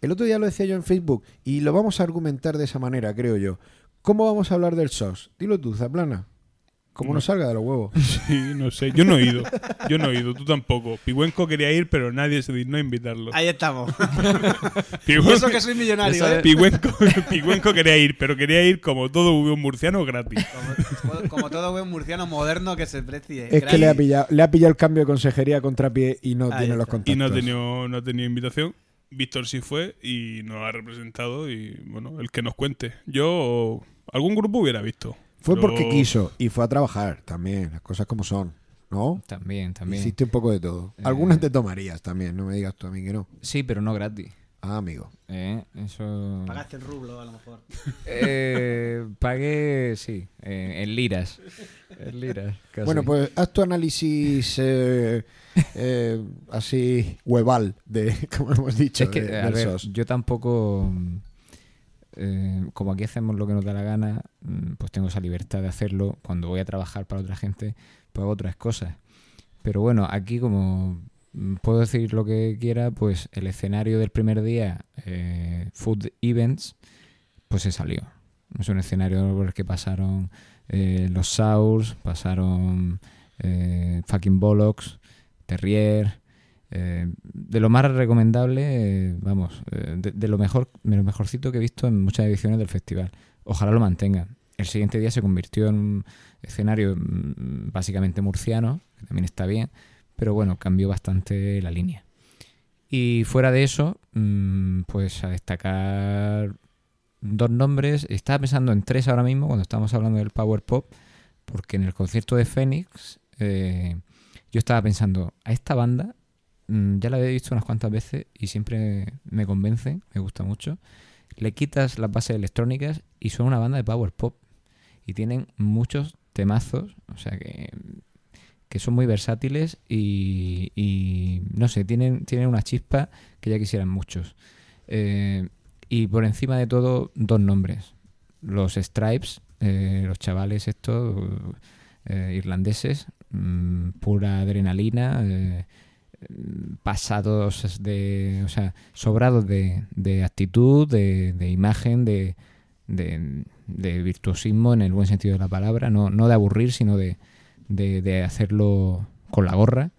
el otro día lo decía yo en Facebook y lo vamos a argumentar de esa manera, creo yo. ¿Cómo vamos a hablar del SOS? Dilo tú, Zaplana. Como No. salga de los huevos. Sí, no sé. Yo no he ido. Yo no he ido. Tú tampoco. Pihuenco quería ir, pero nadie se dignó a invitarlo. Ahí estamos. eso que soy millonario, ¿eh? Pihuenco, Pihuenco quería ir, pero quería ir como todo un murciano gratis. Como, como todo buen murciano moderno que se precie. Es que le ha pillado, le ha pillado el cambio de consejería a contrapié y no Ahí tiene los contactos. Y no ha tenido, no ha tenido invitación. Víctor sí fue y nos ha representado y bueno, el que nos cuente. Yo algún grupo hubiera visto. Fue Pero- porque quiso y fue a trabajar también, las cosas como son, ¿no? También, también. Hiciste un poco de todo. Eh. Algunas te tomarías también, no me digas tú a mí que no. Sí, pero no gratis. Ah, amigo. ¿eh? Eso... Pagaste el rublo, a lo mejor. Eh, pagué, sí, eh, en liras. En liras. casi. Bueno, pues haz tu análisis eh, eh, así hueval de, como hemos dicho, es que, de- a del ver, SOS. yo tampoco. Eh, como aquí hacemos lo que nos da la gana, mm, pues tengo esa libertad de hacerlo. Cuando voy a trabajar para otra gente, pues hago otras cosas. Pero bueno, aquí como mm, puedo decir lo que quiera, pues el escenario del primer día, eh, Food Events, pues se salió. Es un escenario por el que pasaron eh, los Sours, pasaron Fucking Bollocks, Terrier. Eh, de lo más recomendable, vamos, eh, de, lo mejor, de lo mejorcito que he visto en muchas ediciones del festival. Ojalá lo mantengan. El siguiente día se convirtió en un escenario mm, básicamente murciano, que también está bien, pero bueno, cambió bastante la línea. Y fuera de eso, mm, pues a destacar dos nombres. Estaba pensando en tres ahora mismo cuando estábamos hablando del Power Pop, porque en el concierto de Phoenix eh, yo estaba pensando, a esta banda ya la había visto unas cuantas veces y siempre me convence, me gusta mucho. Le quitas las bases electrónicas y son una banda de Power Pop y tienen muchos temazos, o sea que que son muy versátiles y, no sé, tienen, tienen una chispa que ya quisieran muchos. Eh, y por encima de todo, dos nombres. Los Stripes, eh, los chavales estos eh, irlandeses, mm, pura adrenalina, eh, mm, pasados de, o sea, sobrados de, de actitud, de, de imagen, de, de, virtuosismo en el buen sentido de la palabra, no, no de aburrir, sino de, de, de hacerlo con la gorra.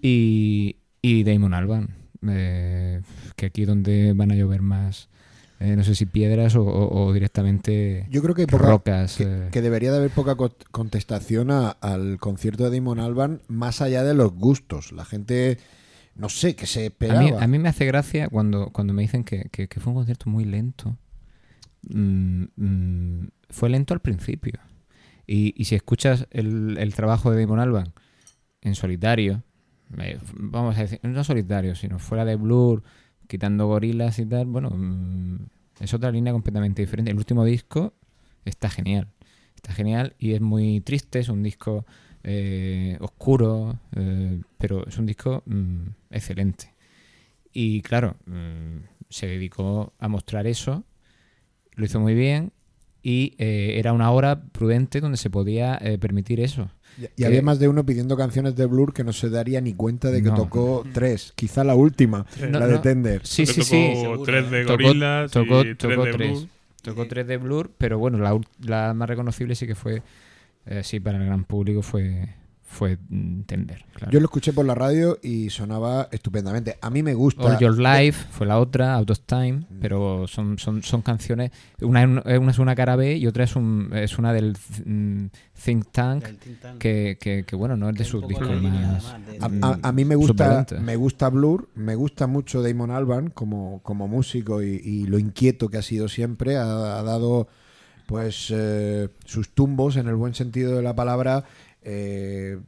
Y, y Damon Alban, eh, que aquí donde van a llover más, eh, no sé si piedras o, o- o directamente Yo creo que, poca- rocas. que, eh. que debería de haber poca co- contestación a- al concierto de Damon Alban más allá de los gustos. La gente, no sé, que se A esperaba. mí, a mí me hace gracia cuando, cuando me dicen que, que- que fue un concierto muy lento. Mm, mm, fue lento al principio. Y, y si escuchas el, el trabajo de Damon Alban en solitario, eh, vamos a decir, no solitario, sino fuera de Blur, quitando gorilas y tal, bueno, mm, es otra línea completamente diferente. El último disco está genial. Está genial y es muy triste, es un disco eh, oscuro, eh, pero es un disco mm, excelente. Y claro, mm, se dedicó a mostrar eso, lo hizo muy bien y eh, era una hora prudente donde se podía permitir eso. Y- que- había más de uno pidiendo canciones de Blur que no se daría ni cuenta de que No. tocó tres. Quizá la última, No, la de no. Tender. Sí, sí, sí. tocó tres de ¿eh? Tocó- tres tocó de tres. Blur. Tocó tres de Blur, pero bueno, la, ul- la más reconocible sí que fue, eh, sí, para el gran público fue, fue mm, Tender. Claro. Yo lo escuché por la radio y sonaba estupendamente. A mí me gusta. All Your Life fue la otra, Out of Time, pero son, son, son canciones. Una, una es una cara B y otra es, un, es una del mm, Think Tank, Del Think Tank. que, que, que, bueno, no es de sus discos más. de- A, a- a mí me gusta, me gusta Blur, me gusta mucho Damon Alban como, como músico y, y lo inquieto que ha sido siempre. Ha, ha dado pues eh, sus tumbos en el buen sentido de la palabra, eh,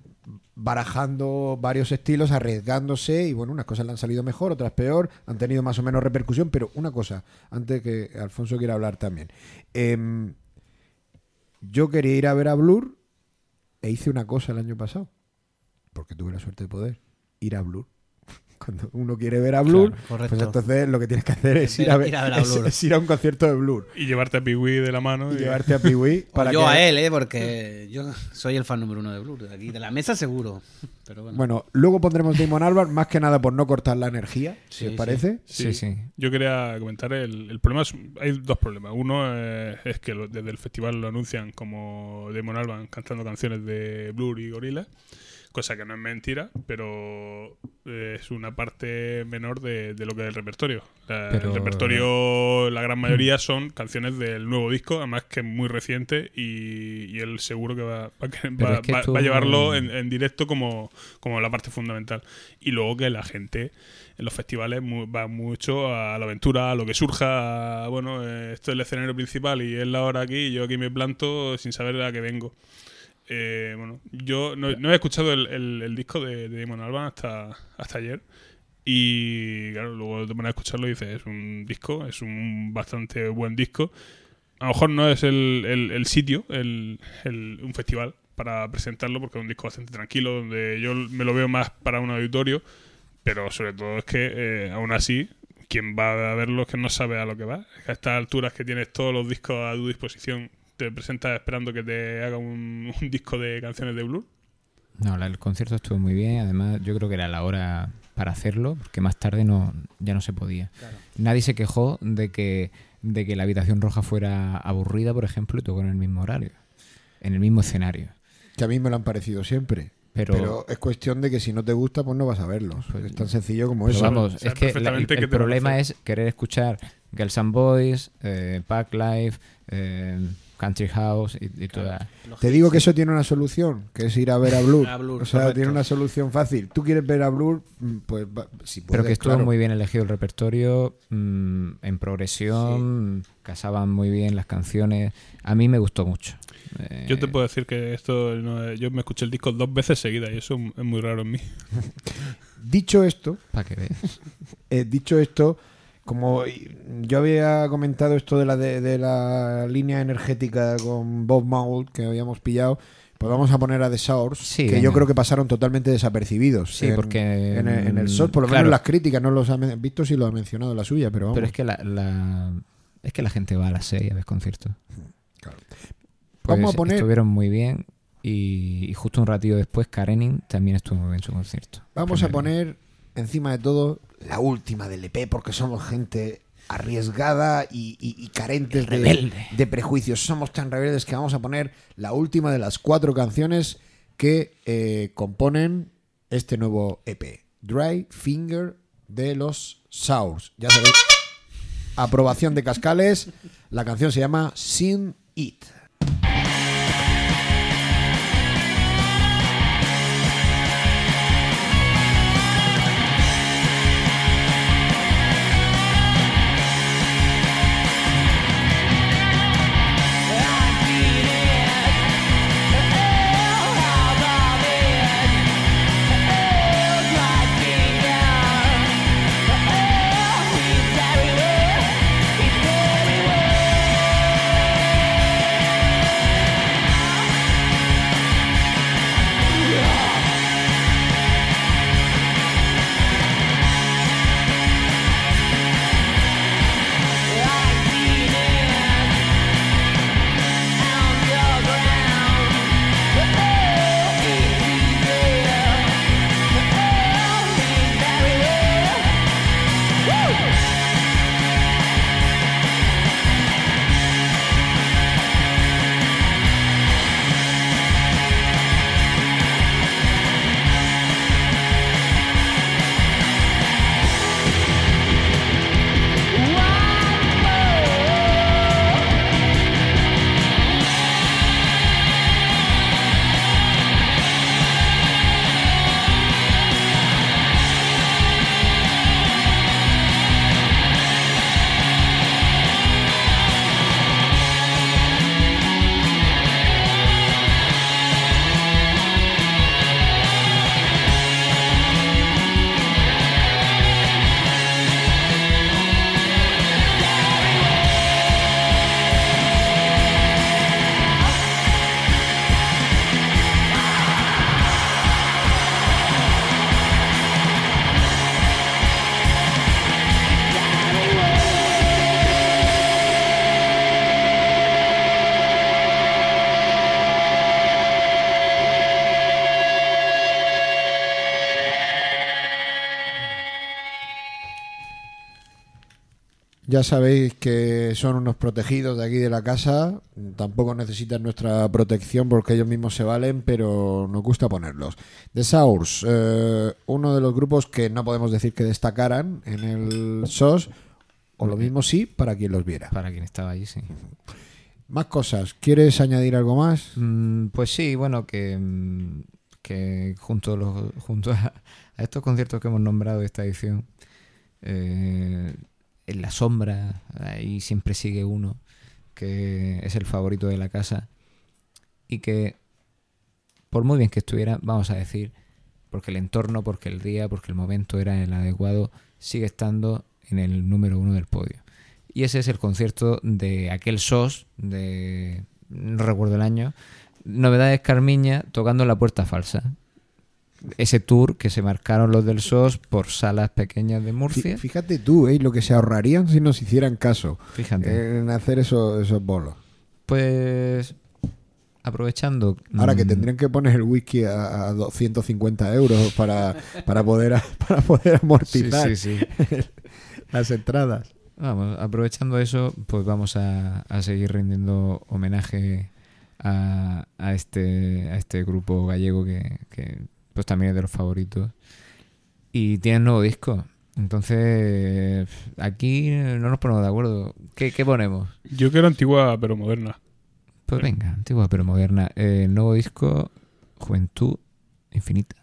barajando varios estilos, arriesgándose y bueno, unas cosas le han salido mejor, otras peor, han tenido más o menos repercusión, pero una cosa, antes que Alfonso quiera hablar también. Em, yo quería ir a ver a Blur e hice una cosa el año pasado, porque tuve la suerte de poder ir a Blur. Cuando uno quiere ver a Blur, Claro, pues entonces lo que tienes que hacer es Ir a- a, ver, ir a ver a es- Blur. es ir a un concierto de Blur Y llevarte a Piwi de la mano. y y- llevarte a Piwi O para yo que- a él, ¿eh? Porque yo soy el fan número uno de Blur. Aquí de la mesa seguro. Pero bueno. Bueno, luego pondremos Damon Albarn, más que nada por no cortar la energía, si Sí, os sí. parece. Sí, sí. Yo quería comentar el, el problema. Es, hay dos problemas. Uno es que lo- desde el festival lo anuncian como Damon Alban cantando canciones de Blur y Gorilla. Cosa que no es mentira, pero eh, es una parte menor de, de lo que es el repertorio. La- Pero- El repertorio, la gran mayoría son canciones del nuevo disco, además que es muy reciente y, y él seguro que va, va es que va- a llevarlo en, en directo como, como la parte fundamental. Y luego que la gente en los festivales mu- va mucho a la aventura, a lo que surja, a, bueno, eh, esto es el escenario principal y es la hora aquí y yo aquí me planto sin saber a qué vengo. Eh, bueno, yo no, no he escuchado el, disco de, de Damon Albarn hasta, ayer. Y claro, luego te pones a escucharlo y dices, es un disco, es un bastante buen disco. A lo mejor no es el, el- el sitio, el- un festival para presentarlo, porque es un disco bastante tranquilo, donde yo me lo veo más para un auditorio, pero sobre todo es que eh, aún así, quien va a verlo es que no sabe a lo que va. Es que a estas alturas que tienes todos los discos a tu disposición, te presentas esperando que te haga un, un disco de canciones de Blur. No, el concierto estuvo muy bien. Además, yo creo que era la hora para hacerlo, porque más tarde no ya no se podía. Nadie se quejó de que, de que la habitación roja fuera aburrida, por ejemplo, y tocó en el mismo horario, en el mismo escenario. Que a mí me lo han parecido siempre. Pero, Pero, es cuestión de que si no te gusta, pues no vas a verlos. Pues- es tan sencillo como eso. vamos, o sea, es que la- el, el problema es querer escuchar Girls and Boys, eh, Pack Life, eh, Country House y, y toda. Te digo que eso tiene una solución, que es ir a ver a Blur. A Blur, o sea, correcto. tiene una solución fácil. Tú quieres ver a Blur, Mm, pues va- si Pero puedes, que estuvo claro. muy bien elegido el repertorio, mm, en progresión, casaban muy bien las canciones. A mí me gustó mucho. Eh, Yo te puedo decir que esto, no- yo me escuché el disco dos veces seguidas y eso es muy raro en mí. Dicho esto, Para que veas. eh, dicho esto, como yo había comentado esto de la de, de la línea energética con Bob Mould que habíamos pillado, pues vamos a poner a The Source, Sí, que yo creo que pasaron totalmente desapercibidos. Sí, en, porque, en, el- en el por lo claro. menos las críticas no los ha visto si lo ha mencionado la suya, pero vamos. Pero es que la, la- es que la gente va a las seis a ver conciertos. Claro. Pues Vamos a poner- Estuvieron muy bien y, y justo un ratillo después Karenin también estuvo muy bien su concierto. Vamos a poner encima de todo la última del EP porque somos gente arriesgada y, y- y carentes de prejuicios. Somos tan rebeldes que vamos a poner la última de las cuatro canciones que eh, componen este nuevo EP. Dry Finger de los Sours. Ya sabéis, aprobación de Cascales. La canción se llama Sin It. Ya sabéis que son unos protegidos de aquí de la casa. Tampoco necesitan nuestra protección porque ellos mismos se valen, pero nos gusta ponerlos. The Sours, eh, uno de los grupos que no podemos decir que destacaran en el SOS, o lo mismo sí, para quien los viera. Para quien estaba allí, sí. Más cosas. ¿Quieres añadir algo más? Mm, pues sí, bueno, que, mm, que junto, a los, junto a, a estos conciertos que hemos nombrado de esta edición, eh, en la sombra, ahí siempre sigue uno, que es el favorito de la casa, y que, por muy bien que estuviera, vamos a decir, porque el entorno, porque el día, porque el momento era el adecuado, sigue estando en el número uno del podio. Y ese es el concierto de aquel SOS, de no recuerdo el año, Novedades Carmiña tocando la puerta falsa. Ese tour que se marcaron los del SOS por salas pequeñas de Murcia. Fíjate tú, ¿eh? lo que se ahorrarían si nos hicieran caso Fíjate. en hacer eso- esos bolos. Pues aprovechando. Ahora que mm, tendrían que poner el whisky a, a 250 euros para, para, poder, para poder Sí, amortizar sí, sí. las entradas. Vamos, aprovechando eso, pues vamos a, a seguir rindiendo homenaje a, a este a este grupo gallego que, que, pues también es de los favoritos. Y tienen nuevo disco. Entonces, aquí no nos ponemos de acuerdo. ¿Qué, qué ponemos? Yo quiero antigua pero moderna. Pues venga, antigua pero moderna. Eh, nuevo disco, Juventud Infinita.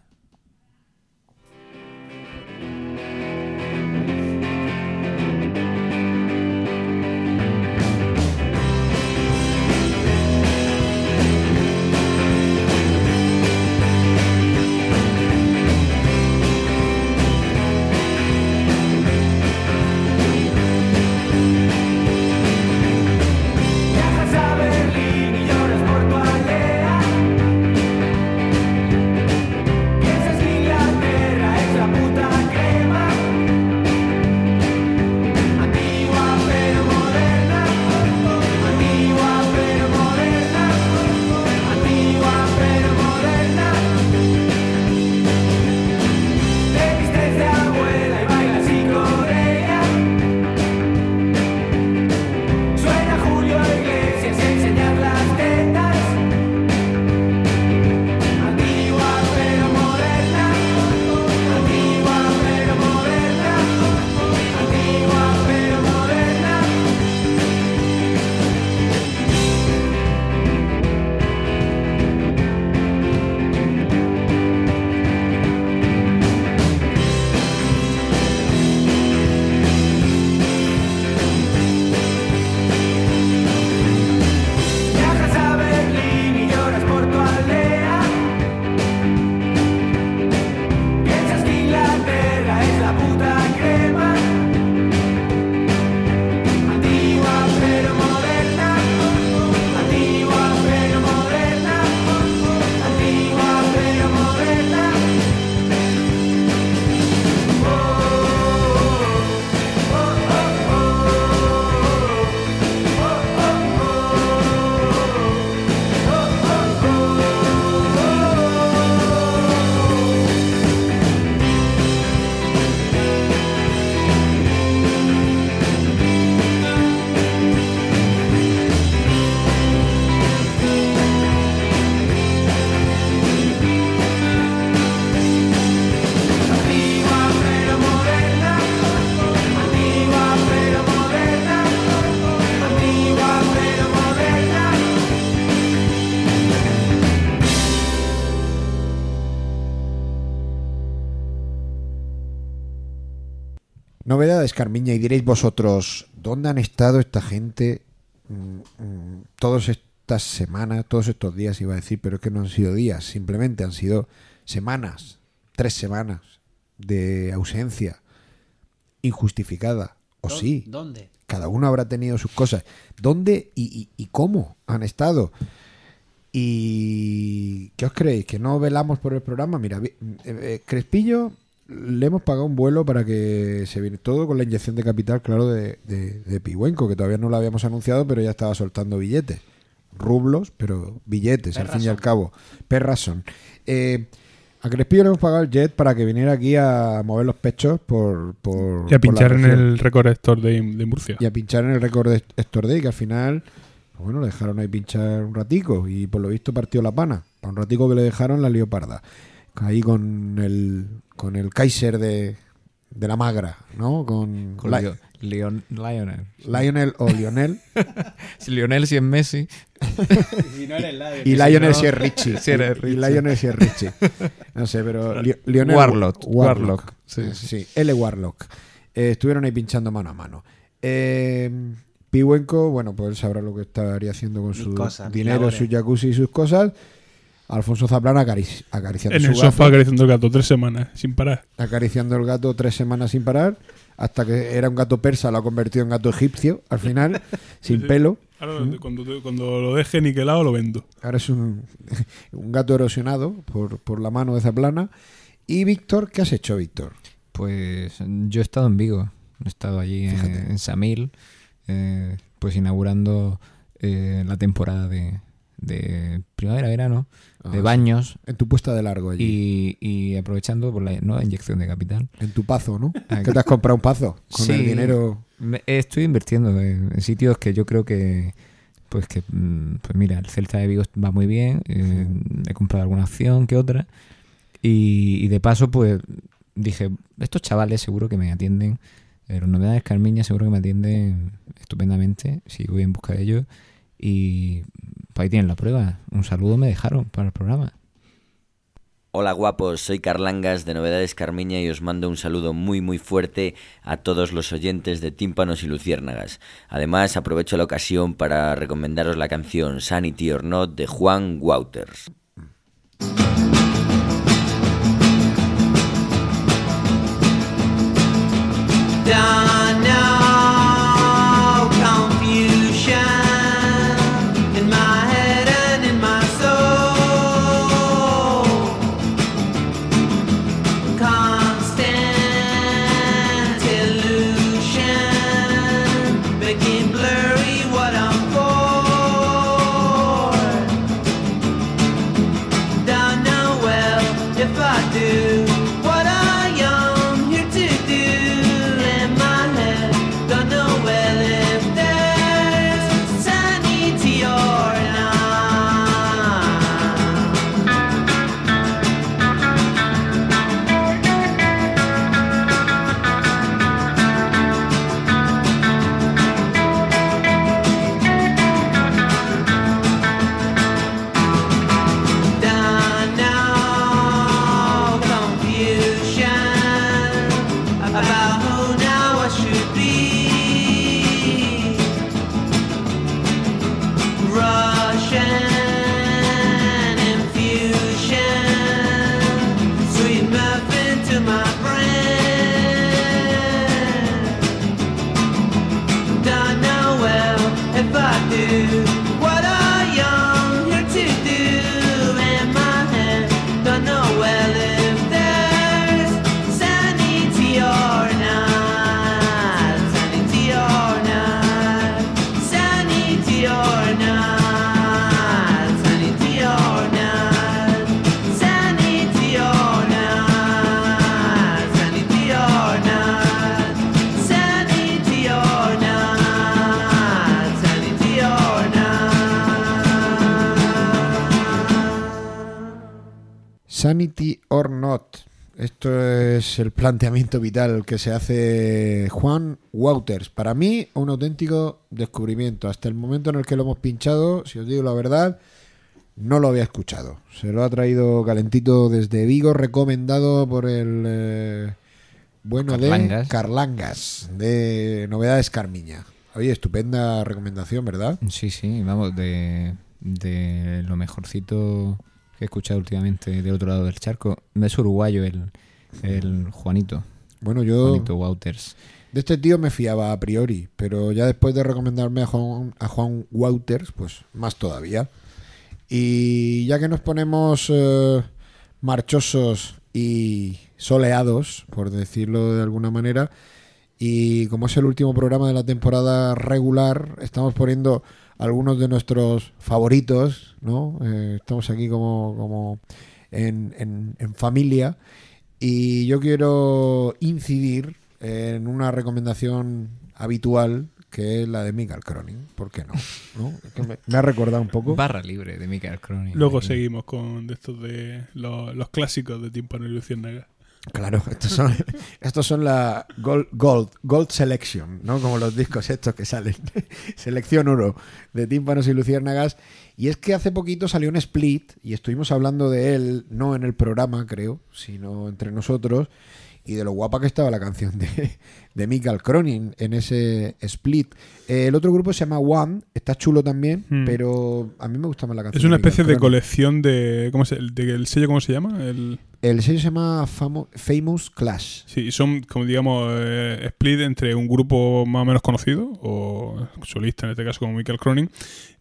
Novedades, Carmiña, y diréis vosotros, ¿dónde han estado esta gente mm, mm, todas estas semanas, todos estos días, iba a decir, pero es que no han sido días, simplemente han sido semanas, tres semanas de ausencia injustificada, o ¿Dó- sí, ¿Dónde? cada uno habrá tenido sus cosas. ¿Dónde y, y- y cómo han estado? ¿Y qué os creéis? ¿Que no velamos por el programa? Mira, eh, eh, Crespillo le hemos pagado un vuelo para que se viene todo con la inyección de capital, claro, de, de, de Pigüenco, que todavía no lo habíamos anunciado, pero ya estaba soltando billetes. Rublos, pero billetes, al fin y al cabo. Perras son. Eh, A Crespillo le hemos pagado el jet para que viniera aquí a mover los pechos por. por Y a por pinchar en el récord Store de, de Murcia. Y a pinchar en el récord de Store Day, que al final. pues bueno, le dejaron ahí pinchar un ratico y por lo visto partió la pana. Para un ratico que le dejaron la leoparda. Ahí con el, con el Kaiser de, de la magra, ¿no? Con, Con Li- Leo- Leon- Lionel. Lionel o Lionel. Si Lionel si es Messi. Si no eres Lion, y si Lionel no- si es Richie. Si eres Y. Lionel si es Richie. No sé, pero Li- Lionel Warlock, Warlock. Warlock, sí, Sí, L. Warlock. Eh, estuvieron ahí pinchando mano a mano. Eh, Pihuenco, bueno, pues él sabrá lo que estaría haciendo con Mis su cosas, dinero, su jacuzzi y sus cosas. Alfonso Zaplana acarici- acariciando En su el gato, sofá acariciando el gato tres semanas, sin parar. acariciando el gato tres semanas sin parar, hasta que era un gato persa, lo ha convertido en gato egipcio, al final, sin Sí. pelo. Ahora, cuando, cuando lo deje niquelado, lo vendo. Ahora es un, un gato erosionado por, por la mano de Zaplana. Y Víctor, ¿qué has hecho, Víctor? Pues yo he estado en Vigo. He estado allí en Samil, eh, pues inaugurando eh, la temporada de, de primavera-verano, Ah, de sí. baños En tu puesta de largo allí. y, y aprovechando por la nueva inyección de capital. En tu pazo, ¿no? Aquí. ¿Qué te has comprado un pazo? Con Sí. el dinero. Me- estoy invirtiendo en, en sitios que yo creo que, pues que, mm, pues mira, el Celta de Vigo va muy bien. eh, he comprado alguna acción que otra. Y, y de paso, pues dije, estos chavales seguro que me atienden. los novedades Carmiña seguro que me atienden estupendamente. Si voy en busca de ellos. Y pues ahí tienen la prueba. Un saludo me dejaron para el programa. Hola guapos, soy Carlangas de Novedades Carmiña y os mando un saludo muy muy fuerte a todos los oyentes de Tímpanos y Luciérnagas. Además aprovecho la ocasión para recomendaros la canción Sanity or Not de Juan Wouters. Done es el planteamiento vital que se hace Juan Wouters. Para mí, un auténtico descubrimiento. Hasta el momento en el que lo hemos pinchado, si os digo la verdad, no lo había escuchado. Se lo ha traído calentito desde Vigo, recomendado por el eh, bueno de Carlangas. Carlangas, de Novedades Carmiña. Oye, estupenda recomendación, ¿verdad? Sí, sí, vamos, de, de lo mejorcito que he escuchado últimamente del otro lado del charco. Es uruguayo el, el Juanito, Bueno, yo Juanito Wouters. de este tío me fiaba a priori, pero ya después de recomendarme a Juan, a Juan Wouters, pues más todavía. Y ya que nos ponemos eh, marchosos y soleados, por decirlo de alguna manera, y como es el último programa de la temporada regular, estamos poniendo algunos de nuestros favoritos, ¿no? Eh, estamos aquí como, como en, en- en familia. Y yo quiero incidir en una recomendación habitual que es la de Michael Cronin. ¿Por qué no? ¿No? Es que me, me ha recordado un poco. Barra libre de Michael Cronin. Luego seguimos con de estos de los, los clásicos de Tímpano y Luciérnaga. Claro, estos son, estos son la Gold, Gold, Gold Selection, ¿no? Como los discos estos que salen. Selección oro de tímpanos y luciérnagas. Y es que hace poquito salió un split y estuvimos hablando de él, no en el programa, creo, sino entre nosotros, y de lo guapa que estaba la canción de, de Michael Cronin en ese split. Eh, el otro grupo se llama One, está chulo también, Hmm. pero a mí me gusta más la canción. Es una especie de colección de. ¿Cómo se, de, ¿El sello cómo se llama? El, El sello se llama Famo- Famous Clash. sí, y son, como digamos, eh, split entre un grupo más o menos conocido, o solista en este caso como Michael Cronin,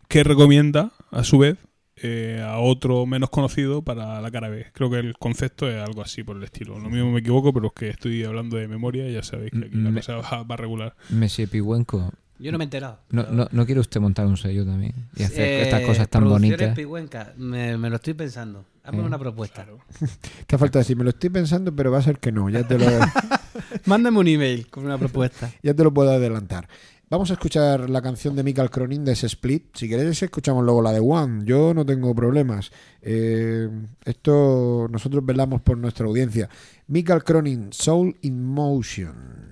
que recomienda, a su vez, eh, a otro menos conocido para la cara B. Creo que el concepto es algo así por el estilo. Lo mismo me equivoco, pero es que estoy hablando de memoria y ya sabéis que aquí la Me- cosa va, va regular. Monsieur Pigüenco, Yo no me he enterado. ¿no, no, ¿no quiere usted montar un sello también? Y hacer Eh, estas cosas tan bonitas. Pigüenca, me, me lo estoy pensando. Hazme Eh. una propuesta. Te ha falta decir, me lo estoy pensando, pero va a ser que no. Ya te lo, Mándame un email con una propuesta. ya te lo puedo adelantar. Vamos a escuchar la canción de Michael Cronin de ese split. Si queréis, escuchamos luego la de One. Yo no tengo problemas. Eh, esto nosotros velamos por nuestra audiencia. Michael Cronin, Soul in Motion.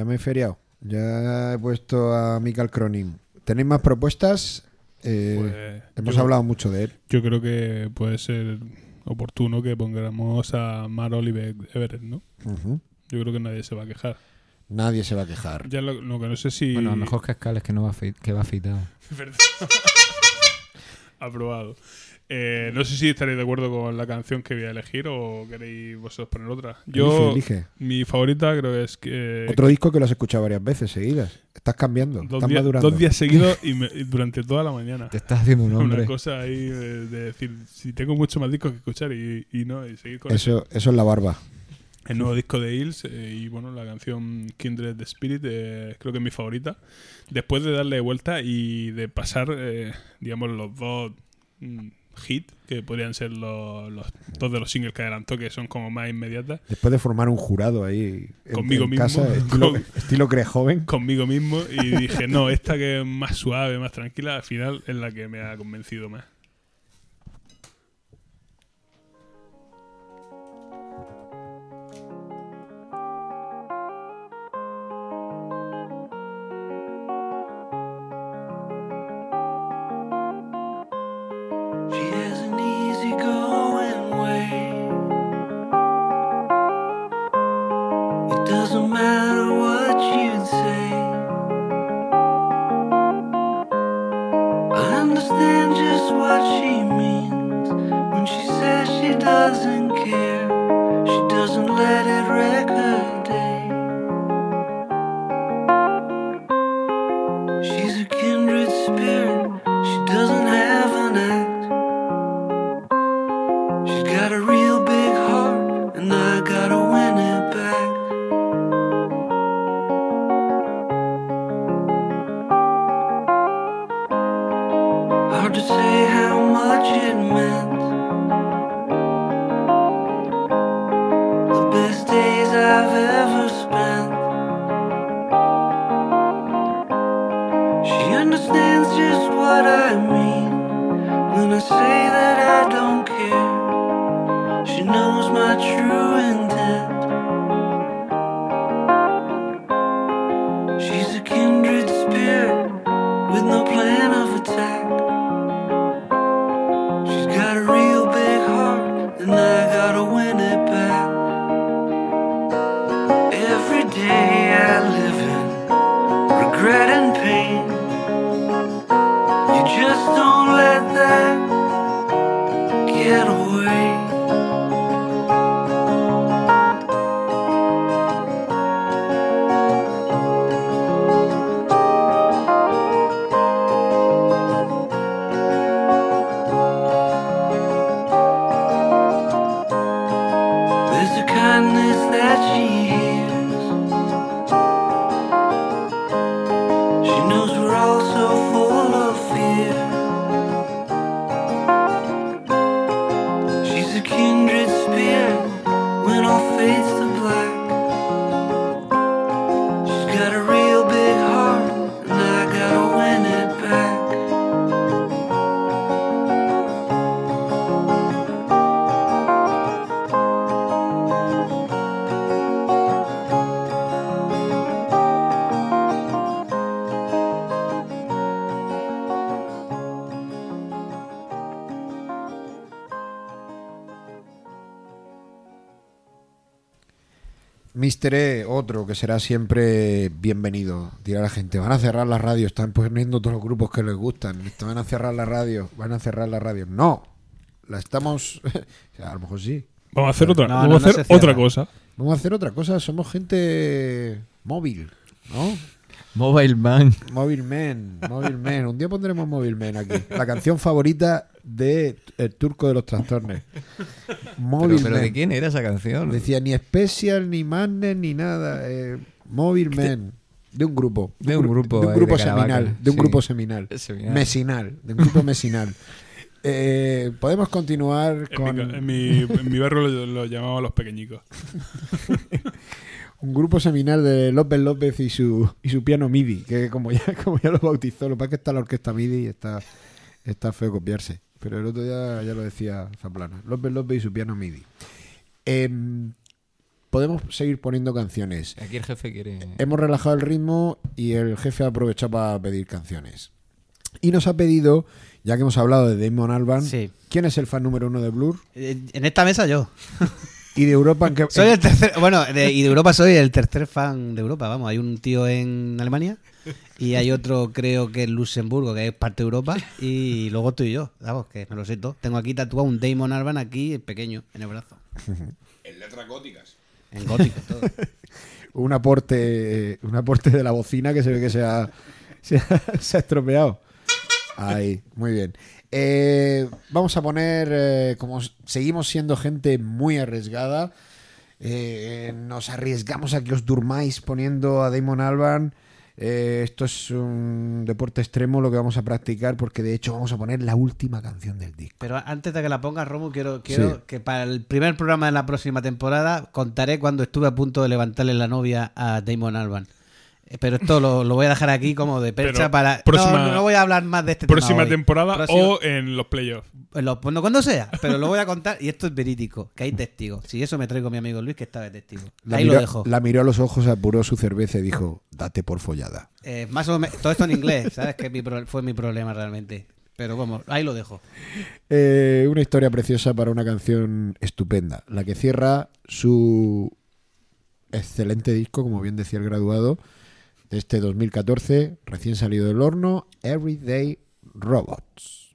Ya me he feriado. Ya he puesto a Michael Cronin. ¿Tenéis más propuestas? Eh, Pues, hemos yo- hablado mucho de él. Yo creo que puede ser oportuno que pongamos a Mar Oliver Everett, ¿no? Yo creo que nadie se va a quejar. Nadie se va a quejar. Ya lo, lo que no sé si... Bueno, a lo mejor que Escal es que no va, que va afeitado. Verdad. Aprobado. Eh, no sé si estaréis de acuerdo con la canción que voy a elegir o queréis vosotros poner otra. Yo, Elige, elige. mi favorita creo que es que... Otro disco que lo has escuchado varias veces seguidas. Estás cambiando, dos, estás días, madurando. dos días seguidos y, me- y durante toda la mañana. Te estás haciendo un Una hombre. cosa ahí de, de decir, si tengo mucho más discos que escuchar y, y no, y seguir con eso. Eso, eso es la barba. El nuevo disco de Hills eh, y bueno, la canción Kindred the Spirit eh, creo que es mi favorita. Después de darle vuelta y de pasar, eh, digamos, los dos hits que podrían ser los, los dos de los singles que adelantó, que son como más inmediatas, Después de formar un jurado ahí en, Conmigo en mismo. casa, estilo, Con- estilo Cree joven. conmigo mismo y dije, no, esta que es más suave, más tranquila, al final es la que me ha convencido más. Otro que será siempre bienvenido. Dirá la gente, van a cerrar la radio, están poniendo todos los grupos que les gustan. Van a cerrar la radio, van a cerrar la radio. No, la estamos... o sea, a lo mejor sí. Vamos a hacer otra, No, vamos no, a hacer otra cosa. Vamos a hacer otra cosa, somos gente móvil, ¿no? Mobile Man. Móvil Man, Móvil Man. Un día pondremos Móvil Man aquí. La canción favorita de El Turco de los Trastornos. Pero, Móvil pero Man. ¿de quién era esa canción? Decía ni Special, ni Madness, ni nada. Eh, Móvil Man. De un grupo. De un gru- grupo De un ahí grupo de seminal. De un sí. grupo seminal. Seminal. Mesinal. De un grupo mesinal. Eh, Podemos continuar En, mi, con ca- en mi- en mi barrio lo, lo llamamos los pequeñicos. un grupo seminal de López López y su, y su piano MIDI, que como ya, como ya lo bautizó, lo que pasa es que está la orquesta MIDI y está, está feo copiarse. Pero el otro día ya lo decía Zaplana. López López y su piano MIDI. Em, podemos seguir poniendo canciones. Aquí el jefe quiere. Hemos relajado el ritmo y el jefe ha aprovechado para pedir canciones. Y nos ha pedido, ya que hemos hablado de Damon Albarn, Sí. ¿quién es el fan número uno de Blur? Eh, En esta mesa yo. Y de Europa, ¿en qué- Soy el tercer, bueno, de- y de Europa soy el tercer fan de Europa, vamos, hay un tío en Alemania y hay otro creo que en Luxemburgo, que es parte de Europa, y luego estoy yo, vamos, que me lo sé todo. Tengo aquí tatuado un Damon Albarn aquí pequeño, en el brazo, En letras góticas. en gótico todo. un aporte un aporte de la bocina que se ve que se ha, se ha, se ha estropeado. Ahí, muy bien. Eh, vamos a poner, eh, como seguimos siendo gente muy arriesgada, eh, nos arriesgamos a que os durmáis poniendo a Damon Albarn. Eh, esto es un deporte extremo lo que vamos a practicar porque de hecho vamos a poner la última canción del disco. Pero antes de que la pongas, Romu, quiero, quiero Sí. que para el primer programa de la próxima temporada contaré cuando estuve a punto de levantarle la novia a Damon Albarn. Eh, Pero esto lo, lo voy a dejar aquí como de percha Pero para... próxima- no, no voy a hablar más de este Próxima tema hoy. temporada Próxima- o en los playoffs. Pues lo- pues no cuando sea, pero lo voy a contar y esto es verídico, que hay testigos. Si eso me traigo mi amigo Luis que estaba de testigo. La Ahí miró, lo dejo. la miró a los ojos, apuró su cerveza y dijo, date por follada. Eh, más o menos, todo esto en inglés, ¿sabes? Que mi pro- fue mi problema realmente. Pero vamos, ahí lo dejo. Eh, una historia preciosa para una canción estupenda, la que cierra su excelente disco, como bien decía el graduado, de este 2014, recién salido del horno, Everyday Robots.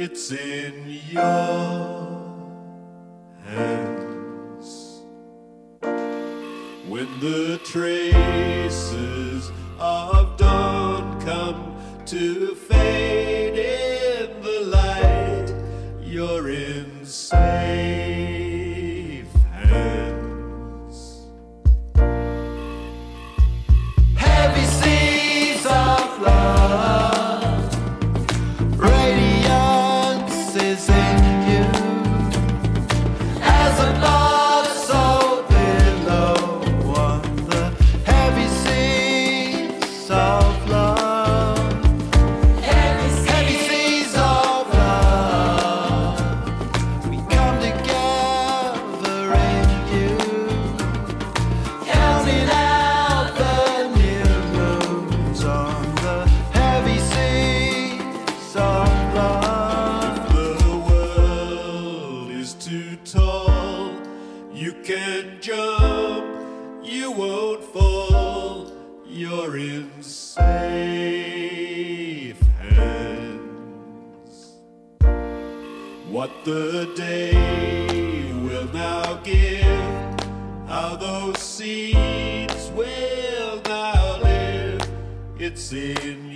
It's in your hands. When the traces of dawn come to fade in the day will now give how those seeds will now live. It's in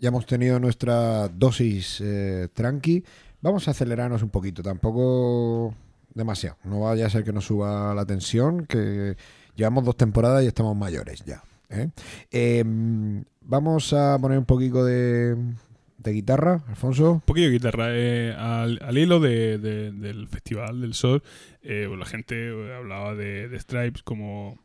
Ya hemos tenido nuestra dosis eh, tranqui. Vamos a acelerarnos un poquito, tampoco demasiado. No vaya a ser que nos suba la tensión, que llevamos dos temporadas y estamos mayores ya. ¿eh? Eh, vamos a poner un poquito de, guitarra, Alfonso. Un poquillo de guitarra. eh, al, hilo de- de- del Festival del Sol, eh, la gente hablaba de Stripes como,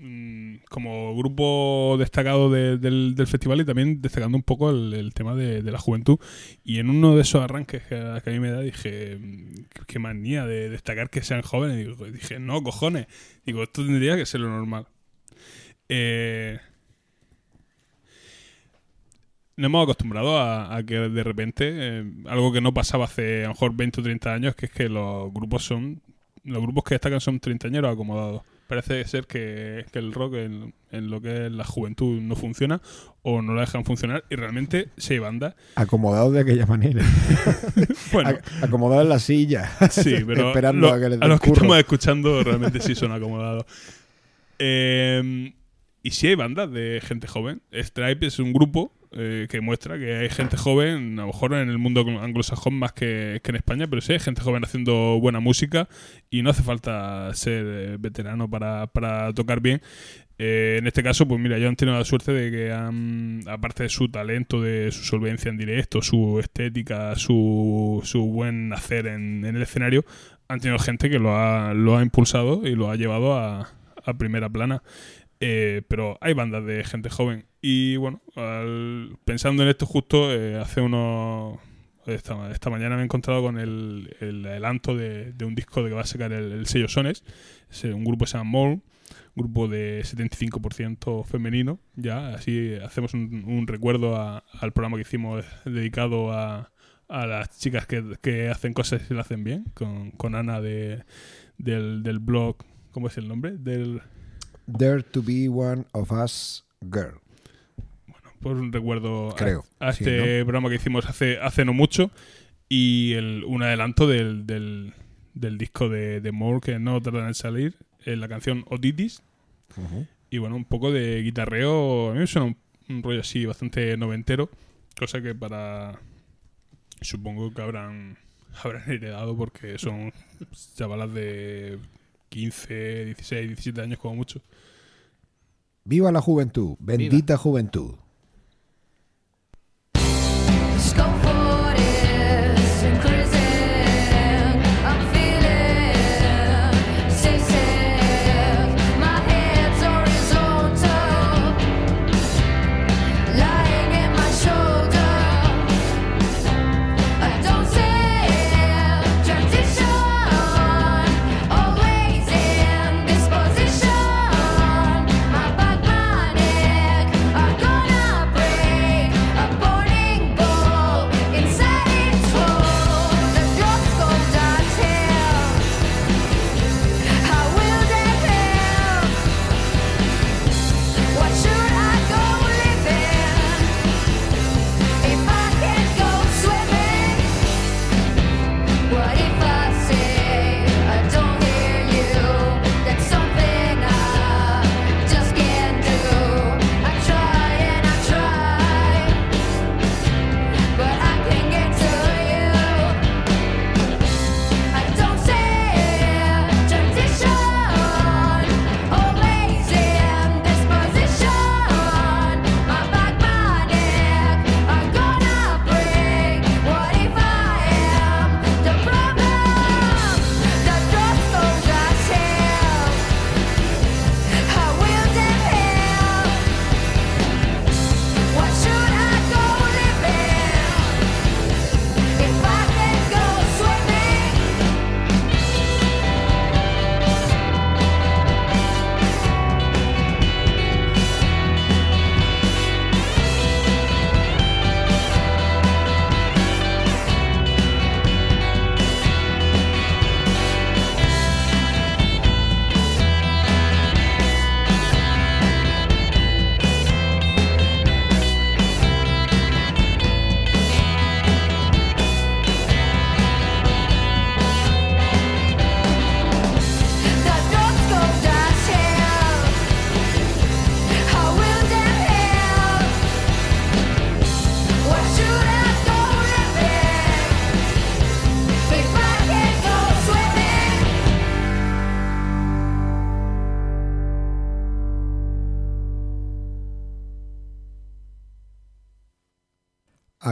mm, como grupo destacado de- del, festival y también destacando un poco el, tema de, la juventud. Y en uno de esos arranques que, a mí me da, dije, mm, qué manía de destacar que sean jóvenes. Y digo- dije, no, cojones. Digo, esto tendría que ser lo normal. Eh, nos hemos acostumbrado a, a que de repente, eh, algo que no pasaba hace a lo mejor 20 o 30 años, que es que los grupos son, los grupos que destacan son treintañeros acomodados. Parece ser que, que el rock en, en lo que es la juventud no funciona o no la dejan funcionar y realmente sí hay bandas. Acomodados de aquella manera. Bueno, Ac- Acomodados en la silla. Sí, pero esperando lo- a que les a los que estamos escuchando realmente sí son acomodados. Eh, y sí hay bandas de gente joven. Stripe es un grupo eh, que muestra que hay gente joven, a lo mejor en el mundo anglosajón más que, que en España, pero sí hay gente joven haciendo buena música y no hace falta ser eh, veterano para, para tocar bien. Eh, en este caso, pues mira, yo han tenido la suerte de que han, aparte de su talento, de su solvencia en directo, su estética, su, su buen hacer en, en el escenario, han tenido gente que lo ha, lo ha impulsado y lo ha llevado a, a primera plana. Eh, pero hay bandas de gente joven. Y bueno, al- pensando en esto justo, eh, hace unos... Esta, esta mañana me he encontrado con el, el adelanto de, un disco de que va a sacar el, el sello Sones. Es un grupo que se llama Mole, grupo de 75% femenino. Ya, así hacemos un, recuerdo al programa que hicimos dedicado a, a las chicas que, que hacen cosas y lo hacen bien, con, con Ana de, del, del blog, ¿cómo es el nombre? Del, Dare to be one of us, girl. por un recuerdo a- Creo, a, sí, este programa que hicimos hace, hace no mucho y el, un adelanto del, del, del disco de, de Moore que no tardan en salir, eh, la canción Otitis y bueno, un poco de guitarreo, a mí me suena un, un rollo así bastante noventero, cosa que para supongo que habrán habrán heredado porque son chavalas de 15, 16, 17 años como mucho. Viva la juventud, bendita juventud.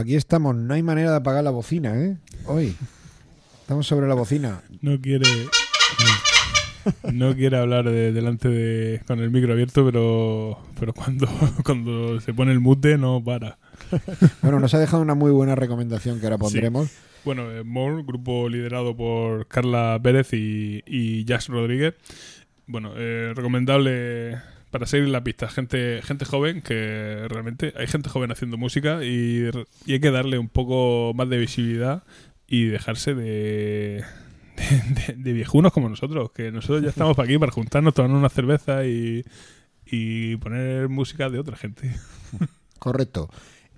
Aquí estamos, no hay manera de apagar la bocina, ¿eh? Hoy. Estamos sobre la bocina. No quiere. No quiere hablar de- delante de. con el micro abierto, pero. Pero cuando, cuando se pone el mute no para. Bueno, nos ha dejado una muy buena recomendación que ahora pondremos. Bueno, eh, More, grupo liderado por Carla Pérez y, y Jazz Rodríguez. Bueno, eh, recomendable para seguir la pista. Gente, gente joven, que realmente hay gente joven haciendo música y, hay que darle un poco más de visibilidad y dejarse de, de, viejunos como nosotros, que nosotros ya estamos aquí para juntarnos, tomar una cerveza y, y poner música de otra gente. Correcto.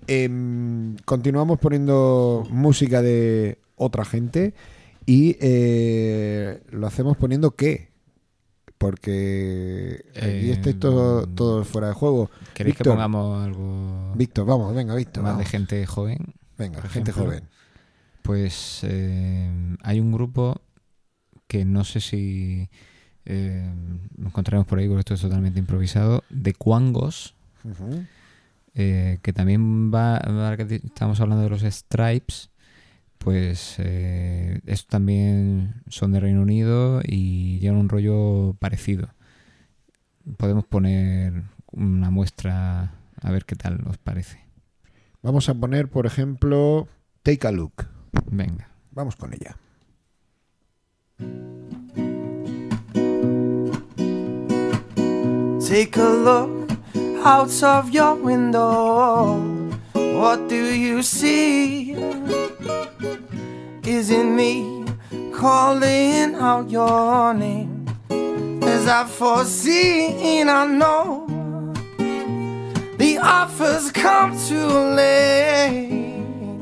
Em, continuamos poniendo música de otra gente y eh, lo hacemos poniendo qué. Porque aquí Eh, estáis todo- todos fuera de juego. ¿Queréis que pongamos algo Víctor, vamos, venga, Víctor. más de gente joven? Venga, gente ejemplo? joven. Pues eh, hay un grupo que no sé si eh, lo encontraremos por ahí, porque esto es totalmente improvisado, de Cuangos, eh, que también va, estamos hablando de los Stripes, pues eh, estos también son de Reino Unido y llevan un rollo parecido. Podemos poner una muestra a ver qué tal os parece. Vamos a poner, por ejemplo, Take a Look. Venga. Vamos con ella. Take a look out of your window. What do you see? Is it me calling out your name? As I foreseen, I know the offers come too late.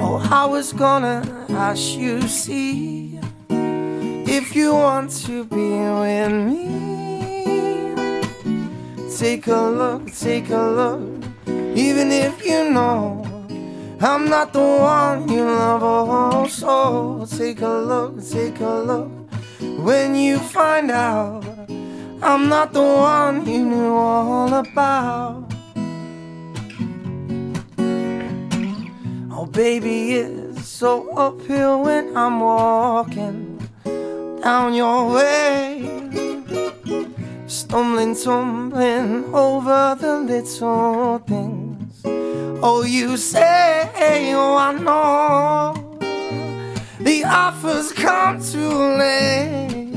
Oh, I was gonna ask you, see if you want to be with me. Take a look, take a look, even if you know I'm not the one you love. Oh, so take a look, take a look. When you find out I'm not the one you knew all about. Oh, baby, it's so uphill when I'm walking down your way. Stumbling, tumbling over the little things. Oh, you say, oh, I know the offers come too late.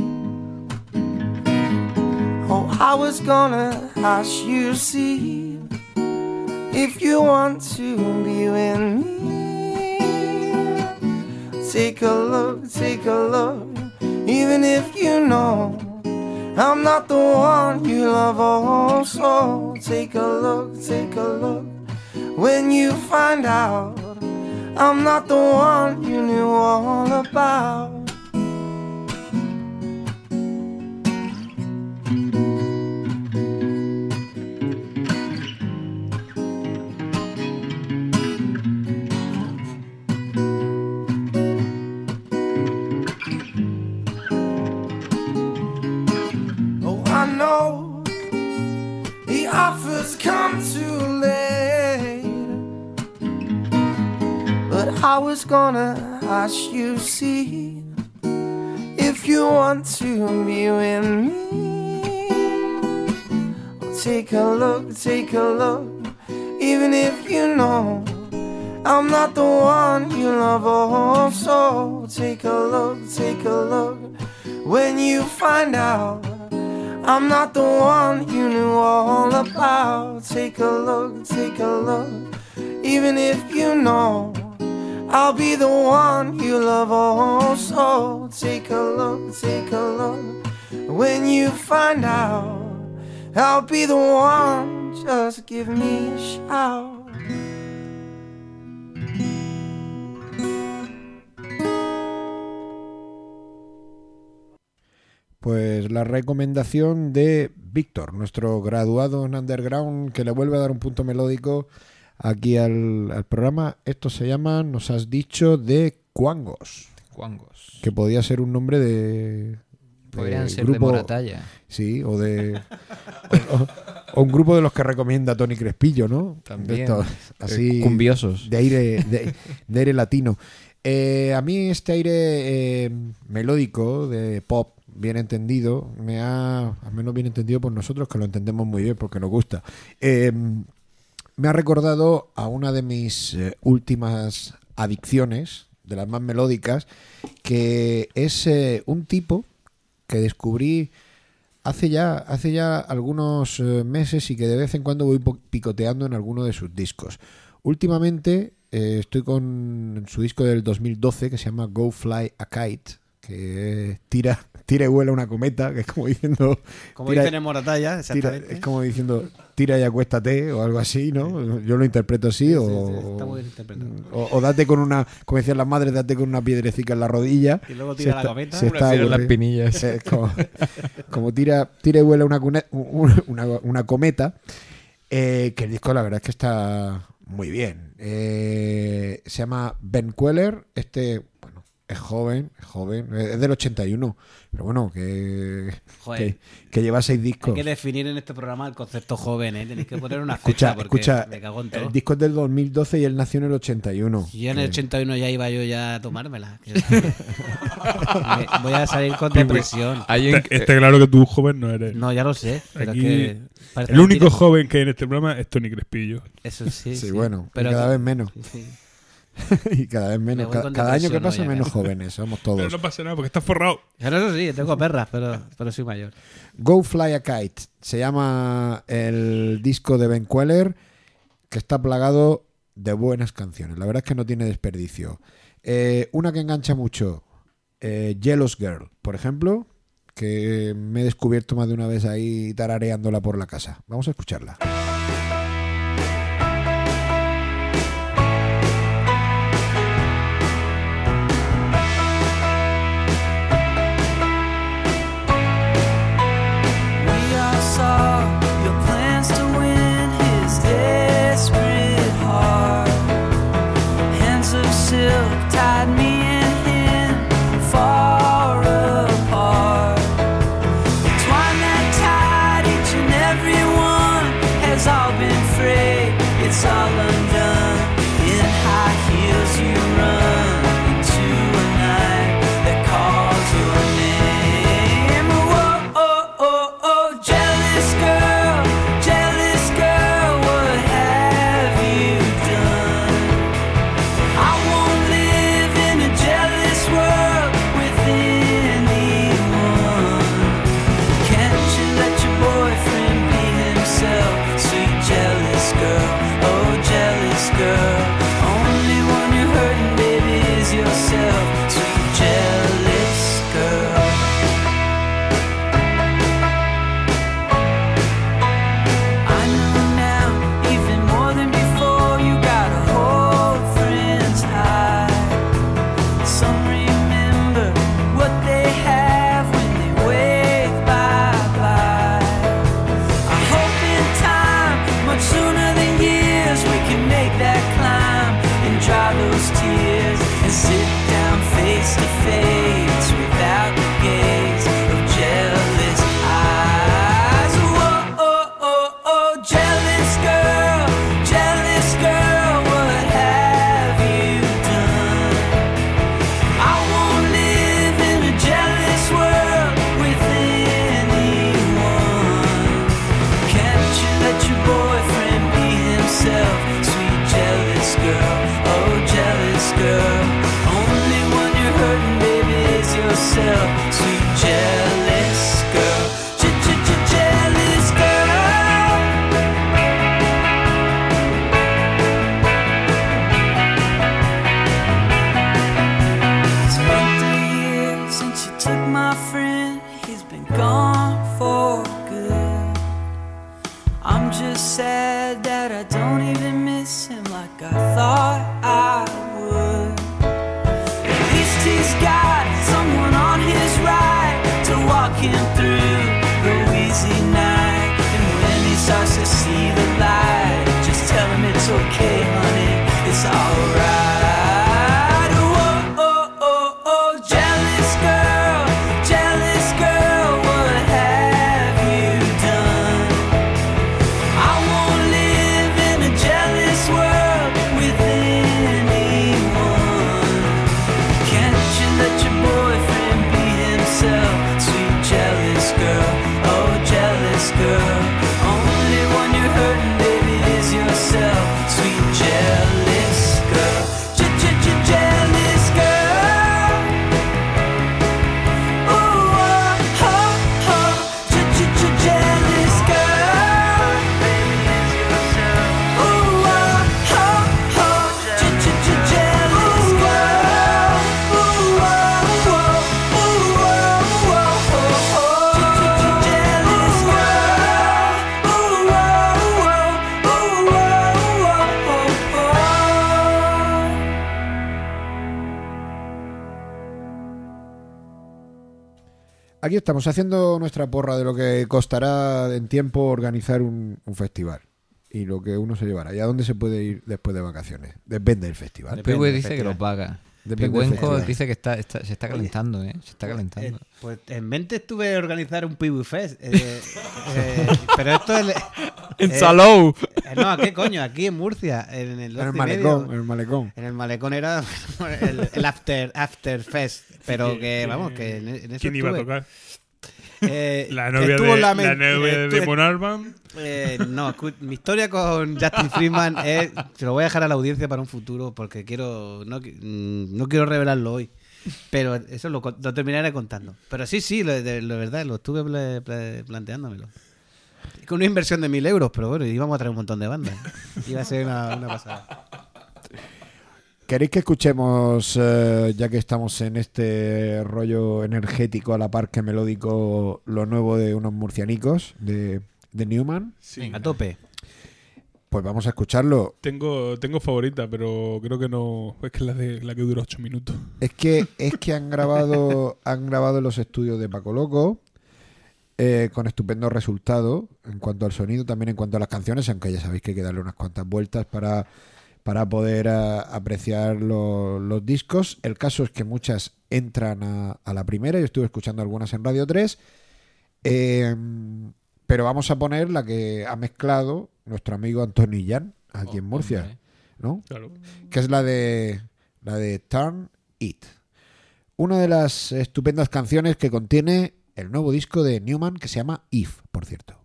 Oh, I was gonna ask you, see if you want to be with me. Take a look, take a look, even if you know I'm not the one you love. Oh, so take a look, take a look. When you find out I'm not the one you knew all about. Gonna ask you, see if you want to be with me. Take a look, take a look, even if you know I'm not the one you love. Oh, so take a look, take a look. When you find out I'm not the one you knew all about. Take a look, take a look. Even if you know I'll be the one you love. Oh, so take a look, take a look. When you find out I'll be the one, just give me a shout. Pues la recomendación de Víctor, nuestro graduado en Underground, que le vuelve a dar un punto melódico aquí al, al programa. Esto se llama, nos has dicho, de Cuangos. Cuangos. Que podía ser un nombre de, Podrían ser grupo, de Moratalla. Sí, o de. o, o un grupo de los que recomienda Tony Crespillo, ¿no? También. De estos, así. Eh, cumbiosos. De aire, de, de aire latino. Eh, a mí este aire eh, melódico, de pop, bien entendido, me ha. Al menos bien entendido por nosotros, que lo entendemos muy bien porque nos gusta. Eh, me ha recordado a una de mis eh, últimas adicciones, de las más melódicas, que es eh, un tipo que descubrí hace ya, hace ya algunos eh, meses y que de vez en cuando voy picoteando en alguno de sus discos. Últimamente estoy con su disco del 2012 que se llama Go Fly a Kite, que tira, tira y vuela una cometa, que es como diciendo... Como tira- dicen en Moratalla, tira- exactamente. es como diciendo tira y acuéstate o algo así, ¿no? Yo lo interpreto así o, sí, está muy bien o, o date con una, como decían las madres, date con una piedrecita en la rodilla. Y luego tira la está- cometa. Una está en las pinillas. Es como, como tira, tira y vuela una, una, una- una cometa, eh, que el disco la verdad es que está muy bien. Eh, se llama Ben Queller, este, es joven, es joven, es del 81, pero bueno, que, Joder. que, que lleva seis Hay discos. que definir en este programa el concepto joven, ¿eh? Tenéis que poner una Escucha, fecha porque escucha, me cago en todo. el disco es del 2012 y él nació en el 81. Yo en el Que- 81 ya iba yo ya a tomármela. voy a salir con depresión. Hay Está, está claro que tú joven no eres. No, ya lo sé. Pero Aquí, es que parece el único joven que hay en este programa es Tony Crespillo. Eso sí. Sí, bueno, y pero cada que- vez menos. sí, sí. y cada vez menos. Cada, año que pasa menos jóvenes, somos Pero todos. no pasa nada porque estás forrado. Pero eso sí, tengo perras, pero, pero soy mayor. Go Fly a Kite se llama el disco de Ben Queller que está plagado de buenas canciones. La verdad es que no tiene desperdicio. Eh, una que engancha mucho, eh, Jealous Girl, por ejemplo, que me he descubierto más de una vez ahí tarareándola por la casa. Vamos a escucharla. Aquí estamos haciendo nuestra porra de lo que costará en tiempo organizar un, un festival y lo que uno se llevará. ¿Y a dónde se puede ir después de vacaciones? Depende del festival. Depende PV dice que lo paga. Festival. dice que está, está- se está calentando, ¿eh? Se está Eh, calentando. pues en mente estuve a organizar un Pibu Fest. eh, eh, pero esto es. En eh, Salou. eh, no, ¿qué coño? Aquí en Murcia, en el En el 12 y malecón, medio. en el malecón. En el malecón era el, el after, after Fest. Pero que, vamos, que en, en eso ¿Quién iba a tocar? Eh, La novia de, la novia de Damon Albarn. Eh, no, mi historia con Justin Freeman es. Se lo voy a dejar a la audiencia para un futuro porque quiero. No, mm, no quiero revelarlo hoy. Pero eso lo, terminaré contando. Pero sí, sí, lo, de, lo verdad, lo estuve ple- ple- planteándomelo. Con una inversión de mil euros, pero bueno, íbamos a traer un montón de bandas. Iba a ser una, una pasada. ¿Queréis que escuchemos, eh, ya que estamos en este rollo energético a la par que melódico, lo nuevo de unos murcianicos de, de Newman? Sí. A tope. Pues vamos a escucharlo. Tengo, tengo favorita, pero creo que no. Es que es la, de, la que dura 8 minutos. Es que, es que han grabado, han grabado en los estudios de Paco Loco. eh, con estupendo resultado en cuanto al sonido, también en cuanto a las canciones, aunque ya sabéis que hay que darle unas cuantas vueltas para, para poder ah, apreciar lo- los discos. El caso es que muchas entran a, a la primera, yo estuve escuchando algunas en Radio 3, eh, pero vamos a poner la que ha mezclado nuestro amigo Antonio Illán, aquí en Murcia, hombre. ¿no? Claro. que es la de la de Turn It. Una de las estupendas canciones que contiene el nuevo disco de Newman que se llama If, por cierto.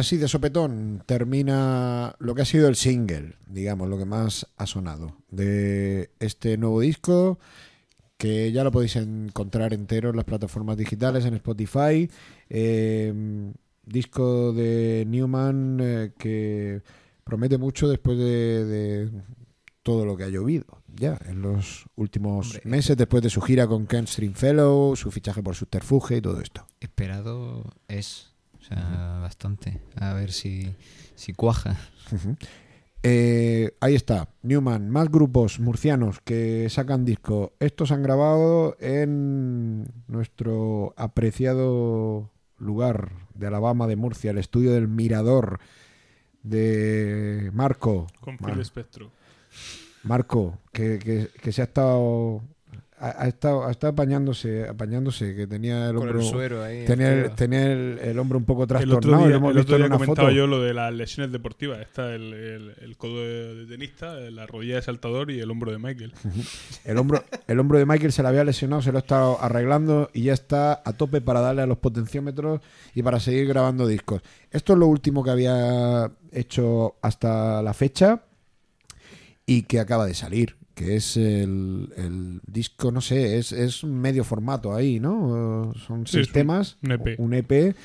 Así de sopetón termina lo que ha sido el single, digamos, lo que más ha sonado de este nuevo disco, que ya lo podéis encontrar entero en las plataformas digitales, en Spotify. Eh, disco de Newman eh, que promete mucho después de, de todo lo que ha llovido ya en los últimos Hombre, meses, después de su gira con Ken Stringfellow, su fichaje por Subterfuge y todo esto. Esperado es, bastante. A ver si, si cuaja. Eh, ahí está, Newman, más grupos murcianos que sacan disco. Estos han grabado en nuestro apreciado lugar de Alabama, de Murcia, el estudio del Mirador de Marco. Con Mar- Phil Spectro. Marco, que, que- que se ha estado, ha, ha estado, ha estado apañándose, apañándose, que tenía el el hombro, suero ahí, el tenía, el, tenía el, el hombro un poco El trastornado. otro y día, lo hemos el visto otro en día una comentaba foto. yo lo de las lesiones deportivas. Está el, el- el codo de, de tenista, la rodilla de saltador y el hombro de Michael. El hombro, el hombro de Michael se le había lesionado, se lo ha estado arreglando y ya está a tope para darle a los potenciómetros y para seguir grabando discos. Esto es lo último que había hecho hasta la fecha y que acaba de salir, que es el, el disco, no sé, es, es un medio formato ahí, ¿no? Son Sí, seis un- EP. un EP.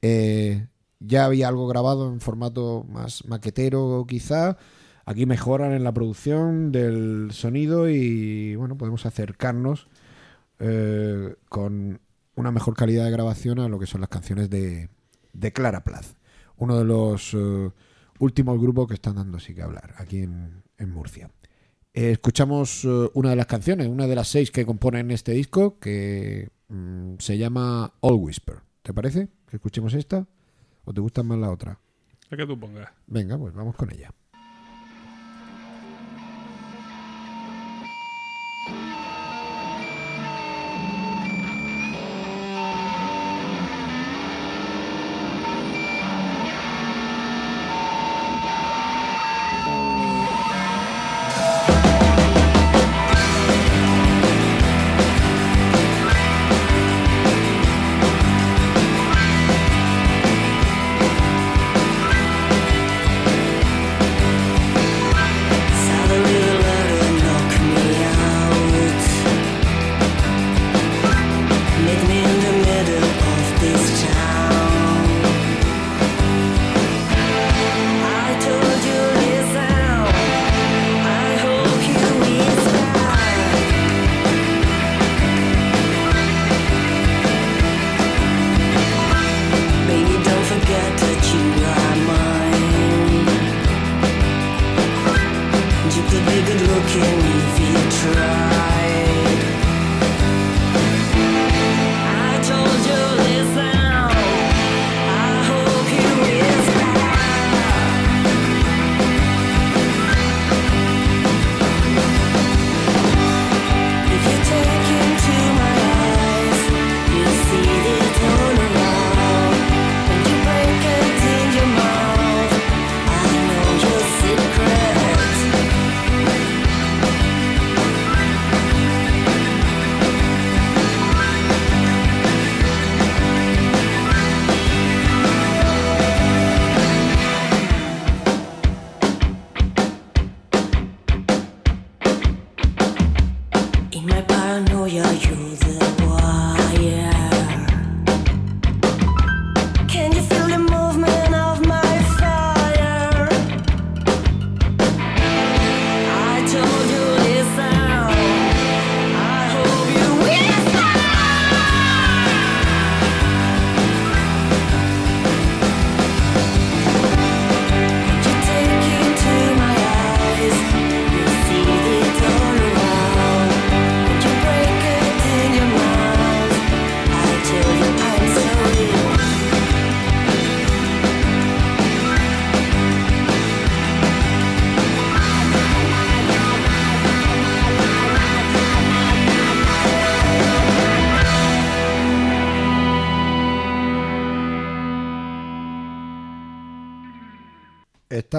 Eh, ya había algo grabado en formato más maquetero quizá. Aquí mejoran en la producción del sonido y bueno, podemos acercarnos eh, con una mejor calidad de grabación a lo que son las canciones de, de Clara Plaz, uno de los eh, últimos grupos que están dando sí que hablar aquí en, en Murcia. Eh, escuchamos eh, una de las canciones, una de las seis que componen este disco, que mm, se llama All Whisper. ¿Te parece que escuchemos esta? ¿O te gusta más la otra? La que tú pongas. Venga, pues vamos con ella.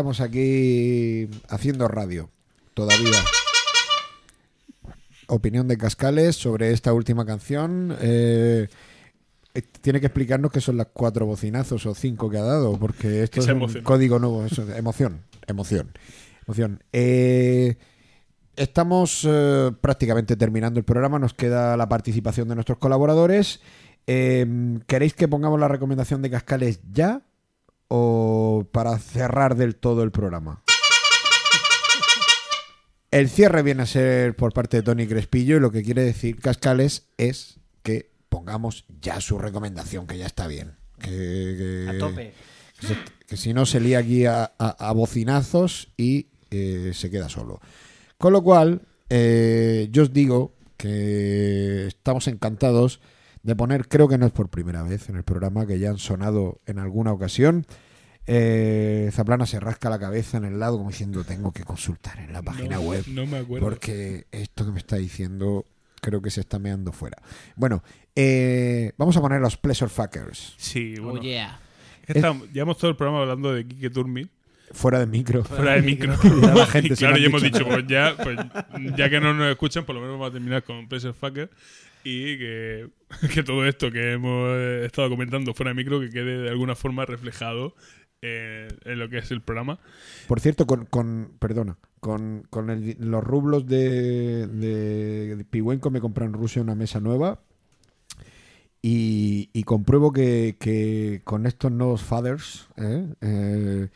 Estamos aquí haciendo radio, todavía. Opinión de Cascales sobre esta última canción. Eh, eh, tiene que explicarnos qué son las cuatro bocinazos o cinco que ha dado, porque esto es un código nuevo. Eso, emoción, emoción, emoción. Eh, estamos eh, prácticamente terminando el programa. Nos queda la participación de nuestros colaboradores. ¿Queréis que pongamos la recomendación de Cascales ya o para cerrar del todo el programa? El cierre viene a ser por parte de Tony Crespillo y lo que quiere decir Cascales es que pongamos ya su recomendación, que ya está bien. Que, que- A tope. que se- que si no se lía aquí a, a- a bocinazos y eh, se queda solo. Con lo cual, eh, yo os digo que estamos encantados de poner, creo que no es por primera vez en el programa, que ya han sonado en alguna ocasión. Eh, Zaplana se rasca la cabeza en el lado como diciendo tengo que consultar en la página No, web no me acuerdo. porque esto que me está diciendo creo que se está meando fuera. Bueno, eh, vamos a poner los Pleasure Fuckers. Sí, bueno. Oh, yeah. Es estamos- llevamos todo el programa hablando de Kike Turmi. Fuera de micro. Fuera de micro. Ya la gente y claro, ya hemos dicho. dicho, pues ya, pues ya que no nos escuchan, por lo menos vamos a terminar con Pleasure Fucker. Y que, que todo esto que hemos eh, estado comentando fuera de micro, que quede de alguna forma reflejado en lo que es el programa. Por cierto, con, con perdona, con, con los rublos de, de, de Pihuenco me compré en Rusia una mesa nueva y, y compruebo que, que con estos nuevos fathers ¿eh? Eh,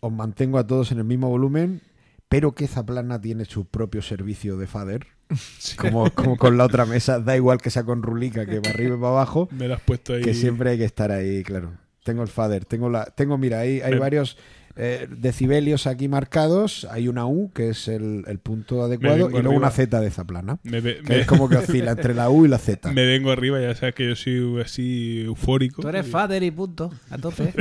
os mantengo a todos en el mismo volumen, pero que Zaplana tiene su propio servicio de father. Como, como con la otra mesa, da igual que sea con rulica, que para arriba y para abajo, Me lo has puesto ahí. que siempre hay que estar ahí, claro. Tengo el fader, tengo la, tengo, mira, ahí hay Me- varios eh, decibelios aquí marcados. Hay una U, que es el, el punto adecuado, y luego arriba. una Z de Zaplana. Me ve- que me- es como que oscila entre la U y la Z. Me vengo arriba, ya sabes que yo soy así eufórico. Tú eres Y- father y punto. A tope.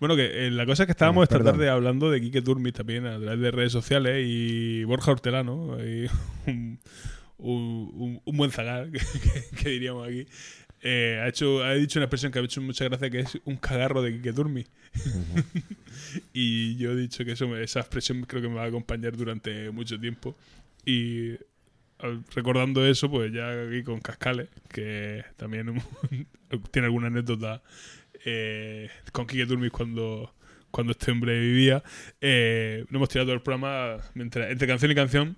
Bueno, que eh, la cosa es que estábamos Bueno, esta tarde hablando de Quique Turmis también a través de redes sociales y Borja Hortelano, un, un- un- un buen zagar, que, que- que diríamos aquí, eh, ha, hecho, ha dicho una expresión que ha hecho mucha gracia que es un cagarro de Quique Turmis. y yo he dicho que eso, esa expresión creo que me va a acompañar durante mucho tiempo. Y recordando eso, pues ya aquí con Cascales, que también tiene alguna anécdota eh, con Quique Turmis cuando, cuando este hombre vivía. Eh, no hemos tirado el programa mientras, entre canción y canción.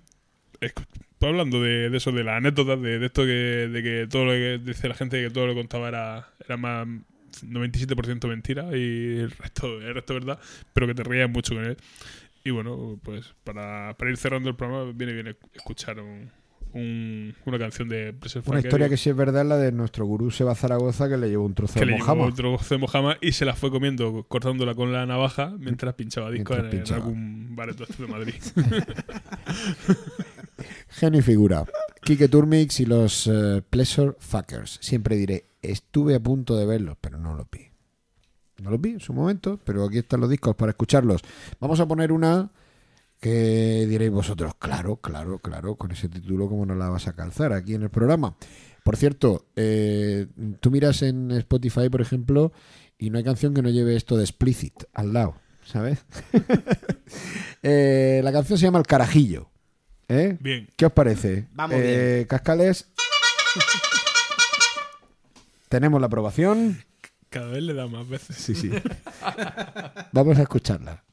pues hablando de, de eso, de las anécdotas, de, de esto que, de que todo lo que dice la gente que todo lo que contaba era, era más 97% mentira y el resto, el resto verdad, pero que te reías mucho con él. Y bueno, pues para, para ir cerrando el programa viene bien escuchar un, un- una canción de Pressure Una historia que sí es verdad, la de nuestro gurú Seba Zaragoza, que le llevó un trozo que de le llevó mojama. otro trozo de mojama y se la fue comiendo, cortándola con la navaja mientras pinchaba discos Mientras en, en pinchaba. algún bareto de Madrid. Genio y figura. Kike Turmix y los eh, Pleasure Fuckers. Siempre diré, estuve a punto de verlos, pero no los vi. No los vi en su momento, pero aquí están los discos para escucharlos. Vamos a poner una que diréis vosotros, claro, claro, claro, con ese título, ¿cómo no la vas a calzar aquí en el programa? Por cierto, eh, tú miras en Spotify, por ejemplo, y no hay canción que no lleve esto de explicit al lado, ¿sabes? Eh, la canción se llama El Carajillo. ¿eh? Bien. ¿Qué os parece? Vamos Eh, Cascales. Tenemos la aprobación. Cada vez le da más veces. Sí, sí. Vamos a escucharla.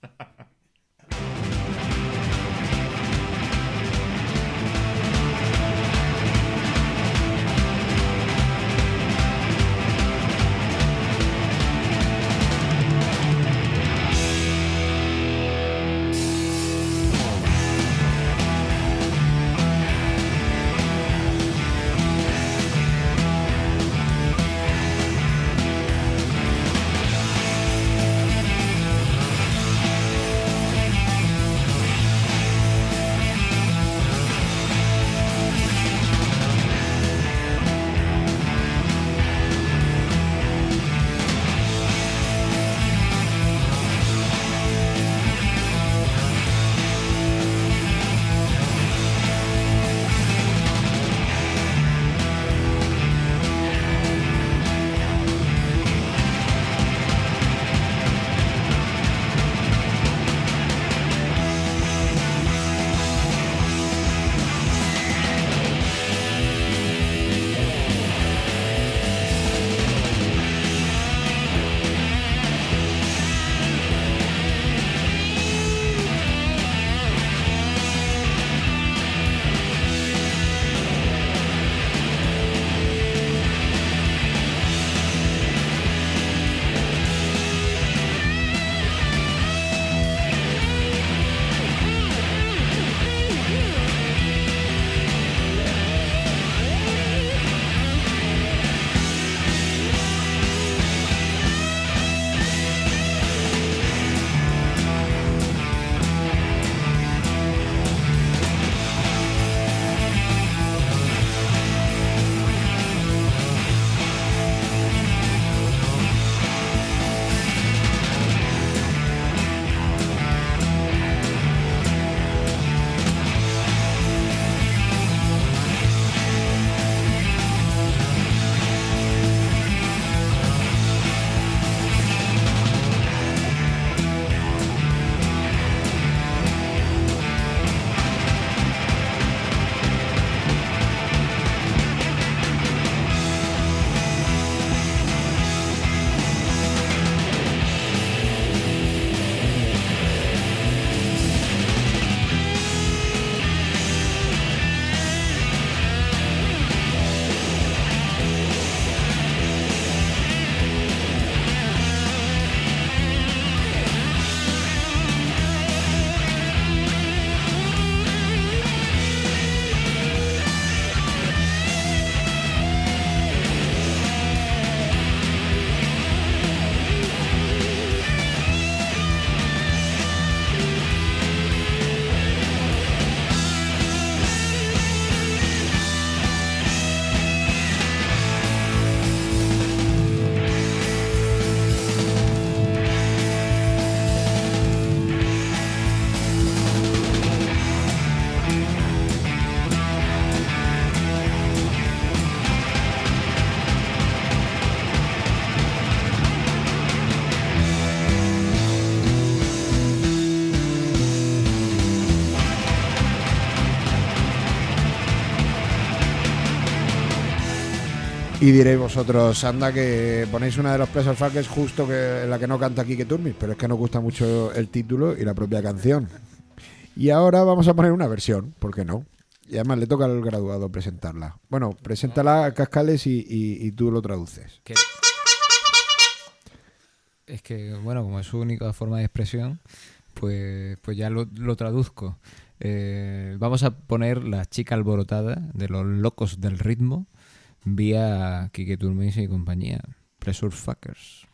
Y diréis vosotros, anda que ponéis una de los Pleasure Fuckers justo que la que no canta Kike Turmis, pero es que nos gusta mucho el título y la propia canción. Y ahora vamos a poner una versión, ¿por qué no? Y además le toca al graduado presentarla. Bueno, preséntala a Cascales y, tú lo traduces. Es que, bueno, como es su única forma de expresión, pues, pues ya lo, lo traduzco. Eh, vamos a poner La chica alborotada de los locos del ritmo vía Kike Turmes y compañía. Pressure Fuckers.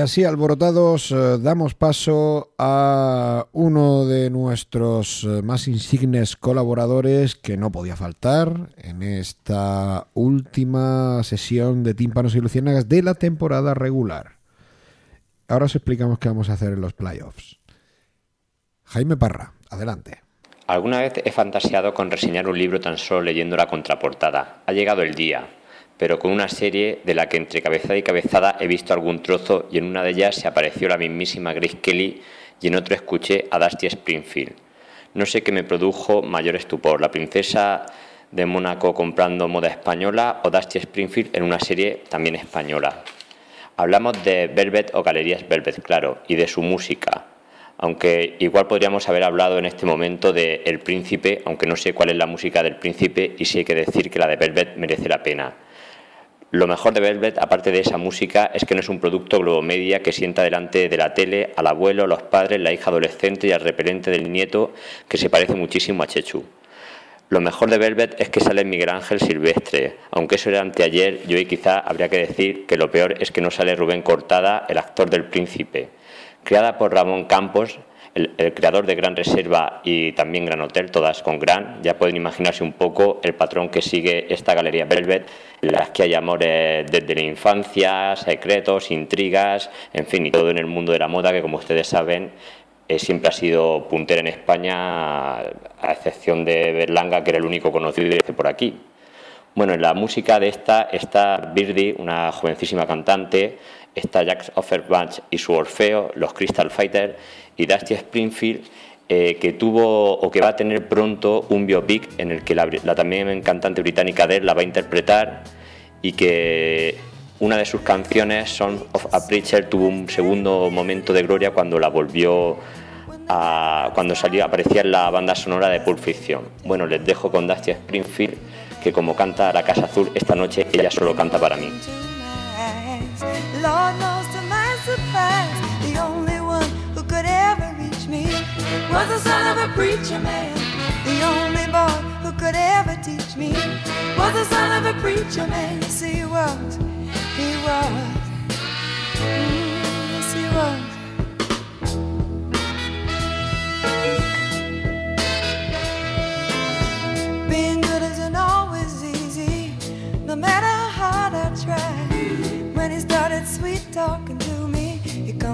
Y así, alborotados, eh, damos paso a uno de nuestros eh, más insignes colaboradores que no podía faltar en esta última sesión de Tímpanos y Luciérnagas de la temporada regular. Ahora os explicamos qué vamos a hacer en los playoffs. Jaime Parra, adelante. Alguna vez he fantaseado con reseñar un libro tan solo leyendo la contraportada. Ha llegado el día, pero con una serie de la que entre cabezada y cabezada he visto algún trozo y en una de ellas se apareció la mismísima Grace Kelly y en otro escuché a Dusty Springfield. No sé qué me produjo mayor estupor, la princesa de Mónaco comprando moda española o Dusty Springfield en una serie también española. Hablamos de Velvet o Galerías Velvet, claro, y de su música. Aunque igual podríamos haber hablado en este momento de El Príncipe, aunque no sé cuál es la música del Príncipe y sí hay que decir que la de Velvet merece la pena. Lo mejor de Velvet, aparte de esa música, es que no es un producto globomedia que sienta delante de la tele al abuelo, los padres, la hija adolescente y al repelente del nieto, que se parece muchísimo a Chechu. Lo mejor de Velvet es que sale Miguel Ángel Silvestre, aunque eso era anteayer y hoy quizá habría que decir que lo peor es que no sale Rubén Cortada, el actor del príncipe. Creada por Ramón Campos, el, creador de Gran Reserva y también Gran Hotel, todas con Gran, ya pueden imaginarse un poco el patrón que sigue esta galería Velvet, en las que hay amores desde la infancia, secretos, intrigas, en fin, y todo en el mundo de la moda que como ustedes saben eh, siempre ha sido puntera en España, a excepción de Berlanga, que era el único conocido por aquí. Bueno, en la música de esta está Birdie, una jovencísima cantante, está Jack Offerbach y su Orfeo, los Crystal Fighters y Dusty Springfield, eh, que tuvo o que va a tener pronto un biopic en el que la, también cantante británica Adele la va a interpretar y que una de sus canciones, Son of a Preacher, tuvo un segundo momento de gloria cuando la volvió a- cuando salió aparecía en la banda sonora de Pulp Fiction. Bueno, les dejo con Dusty Springfield, que como canta La Casa Azul, esta noche ella solo canta para mí. Was the son of a preacher man. The only boy who could ever teach me was the son of a preacher man. Yes, he was. He was. Mm, yes, he was. Being good isn't always easy, no matter how hard I try. When he started sweet talking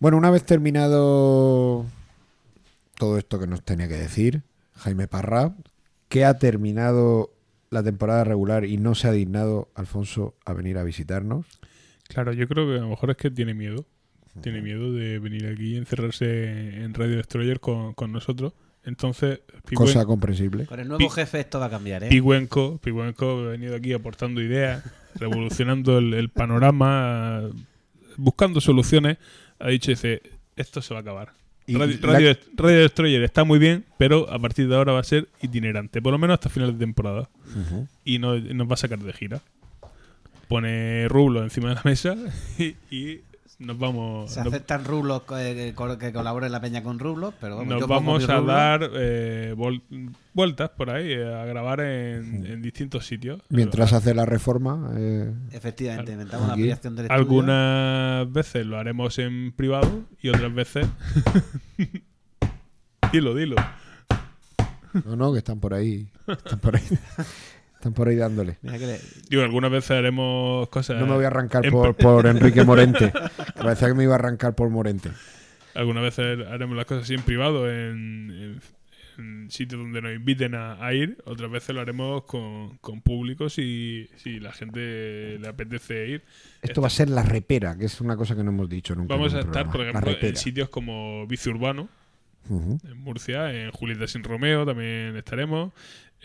Bueno, una vez terminado todo esto que nos tenía que decir, Jaime Parra, que ha terminado la temporada regular y no se ha dignado Alfonso a venir a visitarnos. Claro, yo creo que a lo mejor es que tiene miedo. Tiene miedo de venir aquí y encerrarse en Radio Destroyer con, con nosotros. Entonces, Cosa comprensible. Con el nuevo Pi- jefe esto va a cambiar, ¿eh? Pigüenco, Pigüenco ha venido aquí aportando ideas, revolucionando el, el panorama, buscando soluciones. Ha dicho, dice, esto se va a acabar. Radio, la- Radio, Radio Destroyer está muy bien, pero a partir de ahora va a ser itinerante, por lo menos hasta final de temporada. Y no- nos va a sacar de gira. Pone rublo encima de la mesa y, y nos vamos... Se nos- aceptan rublos eh, que, que, colaboren la peña con rublos, pero vamos, nos yo vamos a dar eh, vol- vueltas por ahí, eh, a grabar en, en distintos sitios. Mientras hace la reforma. eh, Efectivamente, inventamos una ampliación del estudio. Algunas veces lo haremos en privado y otras veces. dilo, dilo. no, no, que están por ahí. Están por ahí, están por ahí dándole. Digo, algunas veces haremos cosas. No me voy a arrancar en- por, por Enrique Morente. que Parecía que me iba a arrancar por Morente. Algunas veces haremos las cosas así en privado, en, en- en sitios donde nos inviten a, a ir. Otras veces lo haremos con, con público si, si la gente le apetece ir. Esto va a ser la repera, que es una cosa que no hemos dicho nunca. Vamos a estar, programa. por ejemplo, en sitios como Bici Urbano, Ujú. en Murcia, en Julieta Sin Romeo también estaremos.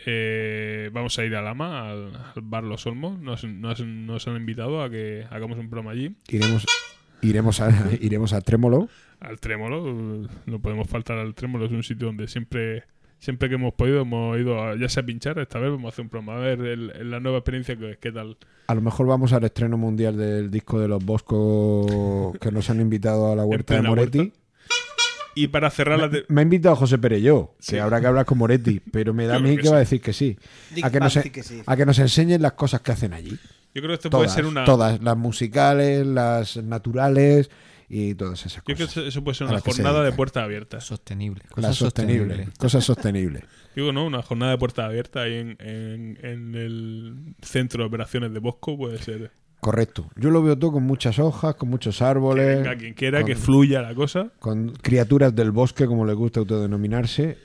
Eh, vamos a ir a Lama, al, al bar Los Olmos. Nos, nos- nos han invitado a que hagamos un programa allí. Iremos, iremos, a, iremos a Trémolo. Al Trémolo, no podemos faltar al Trémolo, es un sitio donde siempre siempre que hemos podido hemos ido a, ya sea a pinchar, esta vez vamos a hacer un programa, a ver el- el- la nueva experiencia que, qué tal. A lo mejor vamos al estreno mundial del disco de los Boscos que nos han invitado a la huerta de Moretti. huerta. Y para cerrar la... Me ha invitado José Perelló, que Sí. habrá que hablar con Moretti, pero me da a mí que, que va a decir que sí. A que, nos, Van, sí que sí. a que nos enseñen las cosas que hacen allí. Yo creo que esto puede ser una... todas, las musicales, las naturales y todas esas Yo creo que cosas. eso, puede ser una que se jornada de puertas abiertas. Sostenible. Cosas sostenibles, sostenibles. cosas sostenibles. Digo, ¿no? Una jornada de puertas abiertas ahí en, en- en el centro de operaciones de Bosco puede ser. Correcto. Yo lo veo todo con muchas hojas, con muchos Que árboles, venga quien quiera, con- que fluya la cosa. con criaturas del bosque, como les gusta autodenominarse.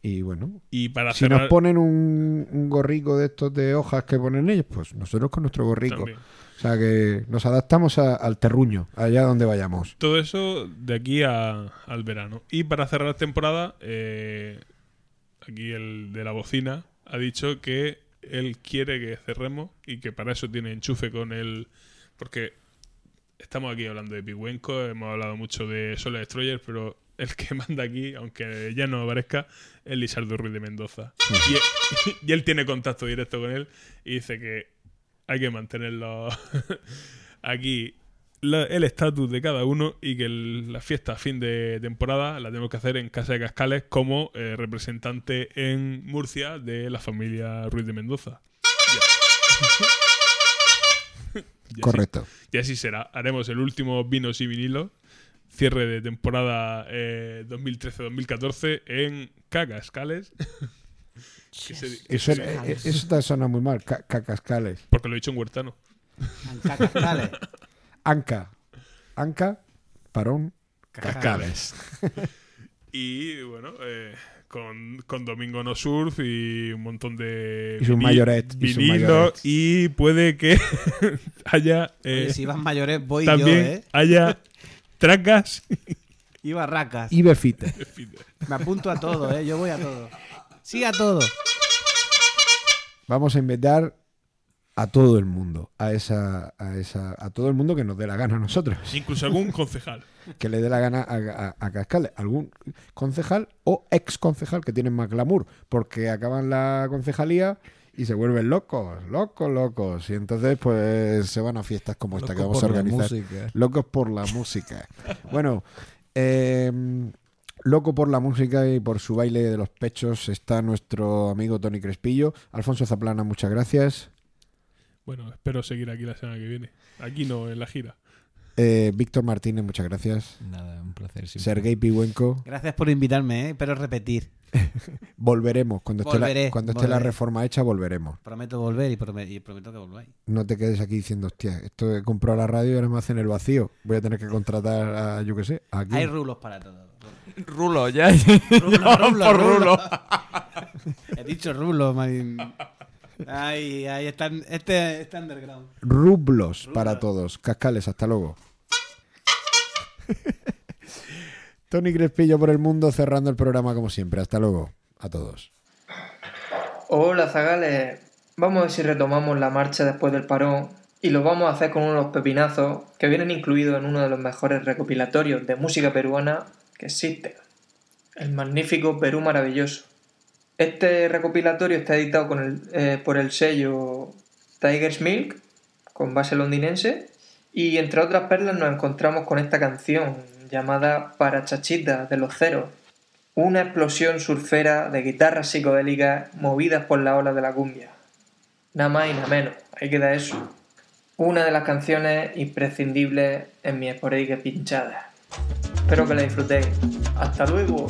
Y bueno, Y para si cerrar... nos ponen un, un gorrico de estos de hojas que ponen ellos, pues nosotros con nuestro gorrico. También. O sea que nos adaptamos a- al terruño, allá donde vayamos. Todo eso de aquí a- al verano. Y para cerrar temporada, eh, aquí el de la bocina ha dicho que él quiere que cerremos y que para eso tiene enchufe con el... Porque estamos aquí hablando de Pihuenco, hemos hablado mucho de Solar Destroyer, pero el que manda aquí, aunque ya no aparezca, es Lizardo Ruiz de Mendoza. Y, él- y él tiene contacto directo con él y dice que hay que mantenerlo aquí la- el estatus de cada uno y que el- la fiesta a fin de temporada la tenemos que hacer en Casa de Cascales como eh, representante en Murcia de la familia Ruiz de Mendoza. Ya. Y así- Correcto. y así será. Haremos el último Vinos y Vinilos, cierre de temporada eh, 2013-2014 en Cacascales. Se- Eso, eh, eso te suena muy mal. ca- Cacascales. porque lo he dicho en huertano. Cacascales. Anca. Anca, parón, cascales. Y bueno, eh, con, con Domingo No Surf y un montón de Y sus vini- mayorets, y puede que haya Oye, eh, si vas mayores, voy también yo, ¿eh? haya tracas Y barracas. Y befite. Me apunto a todo, ¿eh? Yo voy a todo. Sí, a todo. Vamos a invitar a todo el mundo, a esa, a esa, a todo el mundo que nos dé la gana a nosotros. incluso algún concejal. Que le dé la gana a, a- a Cascales. Algún concejal o ex concejal que tienen más glamour, porque acaban la concejalía y se vuelven locos, locos, locos. Y entonces, pues se van a fiestas como esta que vamos a por la organizar. música. Locos por la música. Bueno, eh, loco por la música y por su baile de los pechos está nuestro amigo Tony Crespillo. Alfonso Zaplana, muchas gracias. Bueno, espero seguir aquí la semana que viene. Aquí no, en la gira. Eh, Víctor Martínez, muchas gracias. Nada, un placer. siempre. Sergei Pihuenco. Gracias por invitarme, ¿eh? Pero repetir. Volveremos. Cuando esté, Volveré, la, cuando esté la reforma hecha, volveremos. Prometo volver y, prome- y prometo que volváis. No te quedes aquí diciendo, hostia, esto he comprado la radio y ahora me hacen el vacío. Voy a tener que contratar a, yo qué sé, a quién. Hay rulos para todo. Rulo, ya. Rulo, rulo, por rulo. rulo. He dicho rulos, man. Ay, ahí están. Este está underground. Rublos para todos. Cascales, hasta luego. Tony Crespillo por el mundo cerrando el programa como siempre. Hasta luego. A todos. Hola Zagales, vamos a ver si retomamos la marcha después del parón y lo vamos a hacer con uno de los pepinazos que vienen incluidos en uno de los mejores recopilatorios de música peruana que existen, el magnífico Perú Maravilloso. Este recopilatorio está editado eh, por el sello Tiger's Milk, con base londinense, y entre otras perlas nos encontramos con esta canción llamada Para Chachita de los Ceros, una explosión surfera de guitarras psicodélicas movidas por la ola de la cumbia. Nada más y nada menos, ahí queda eso. Una de las canciones imprescindibles en mi esporádica pinchada. Espero que la disfrutéis. Hasta luego.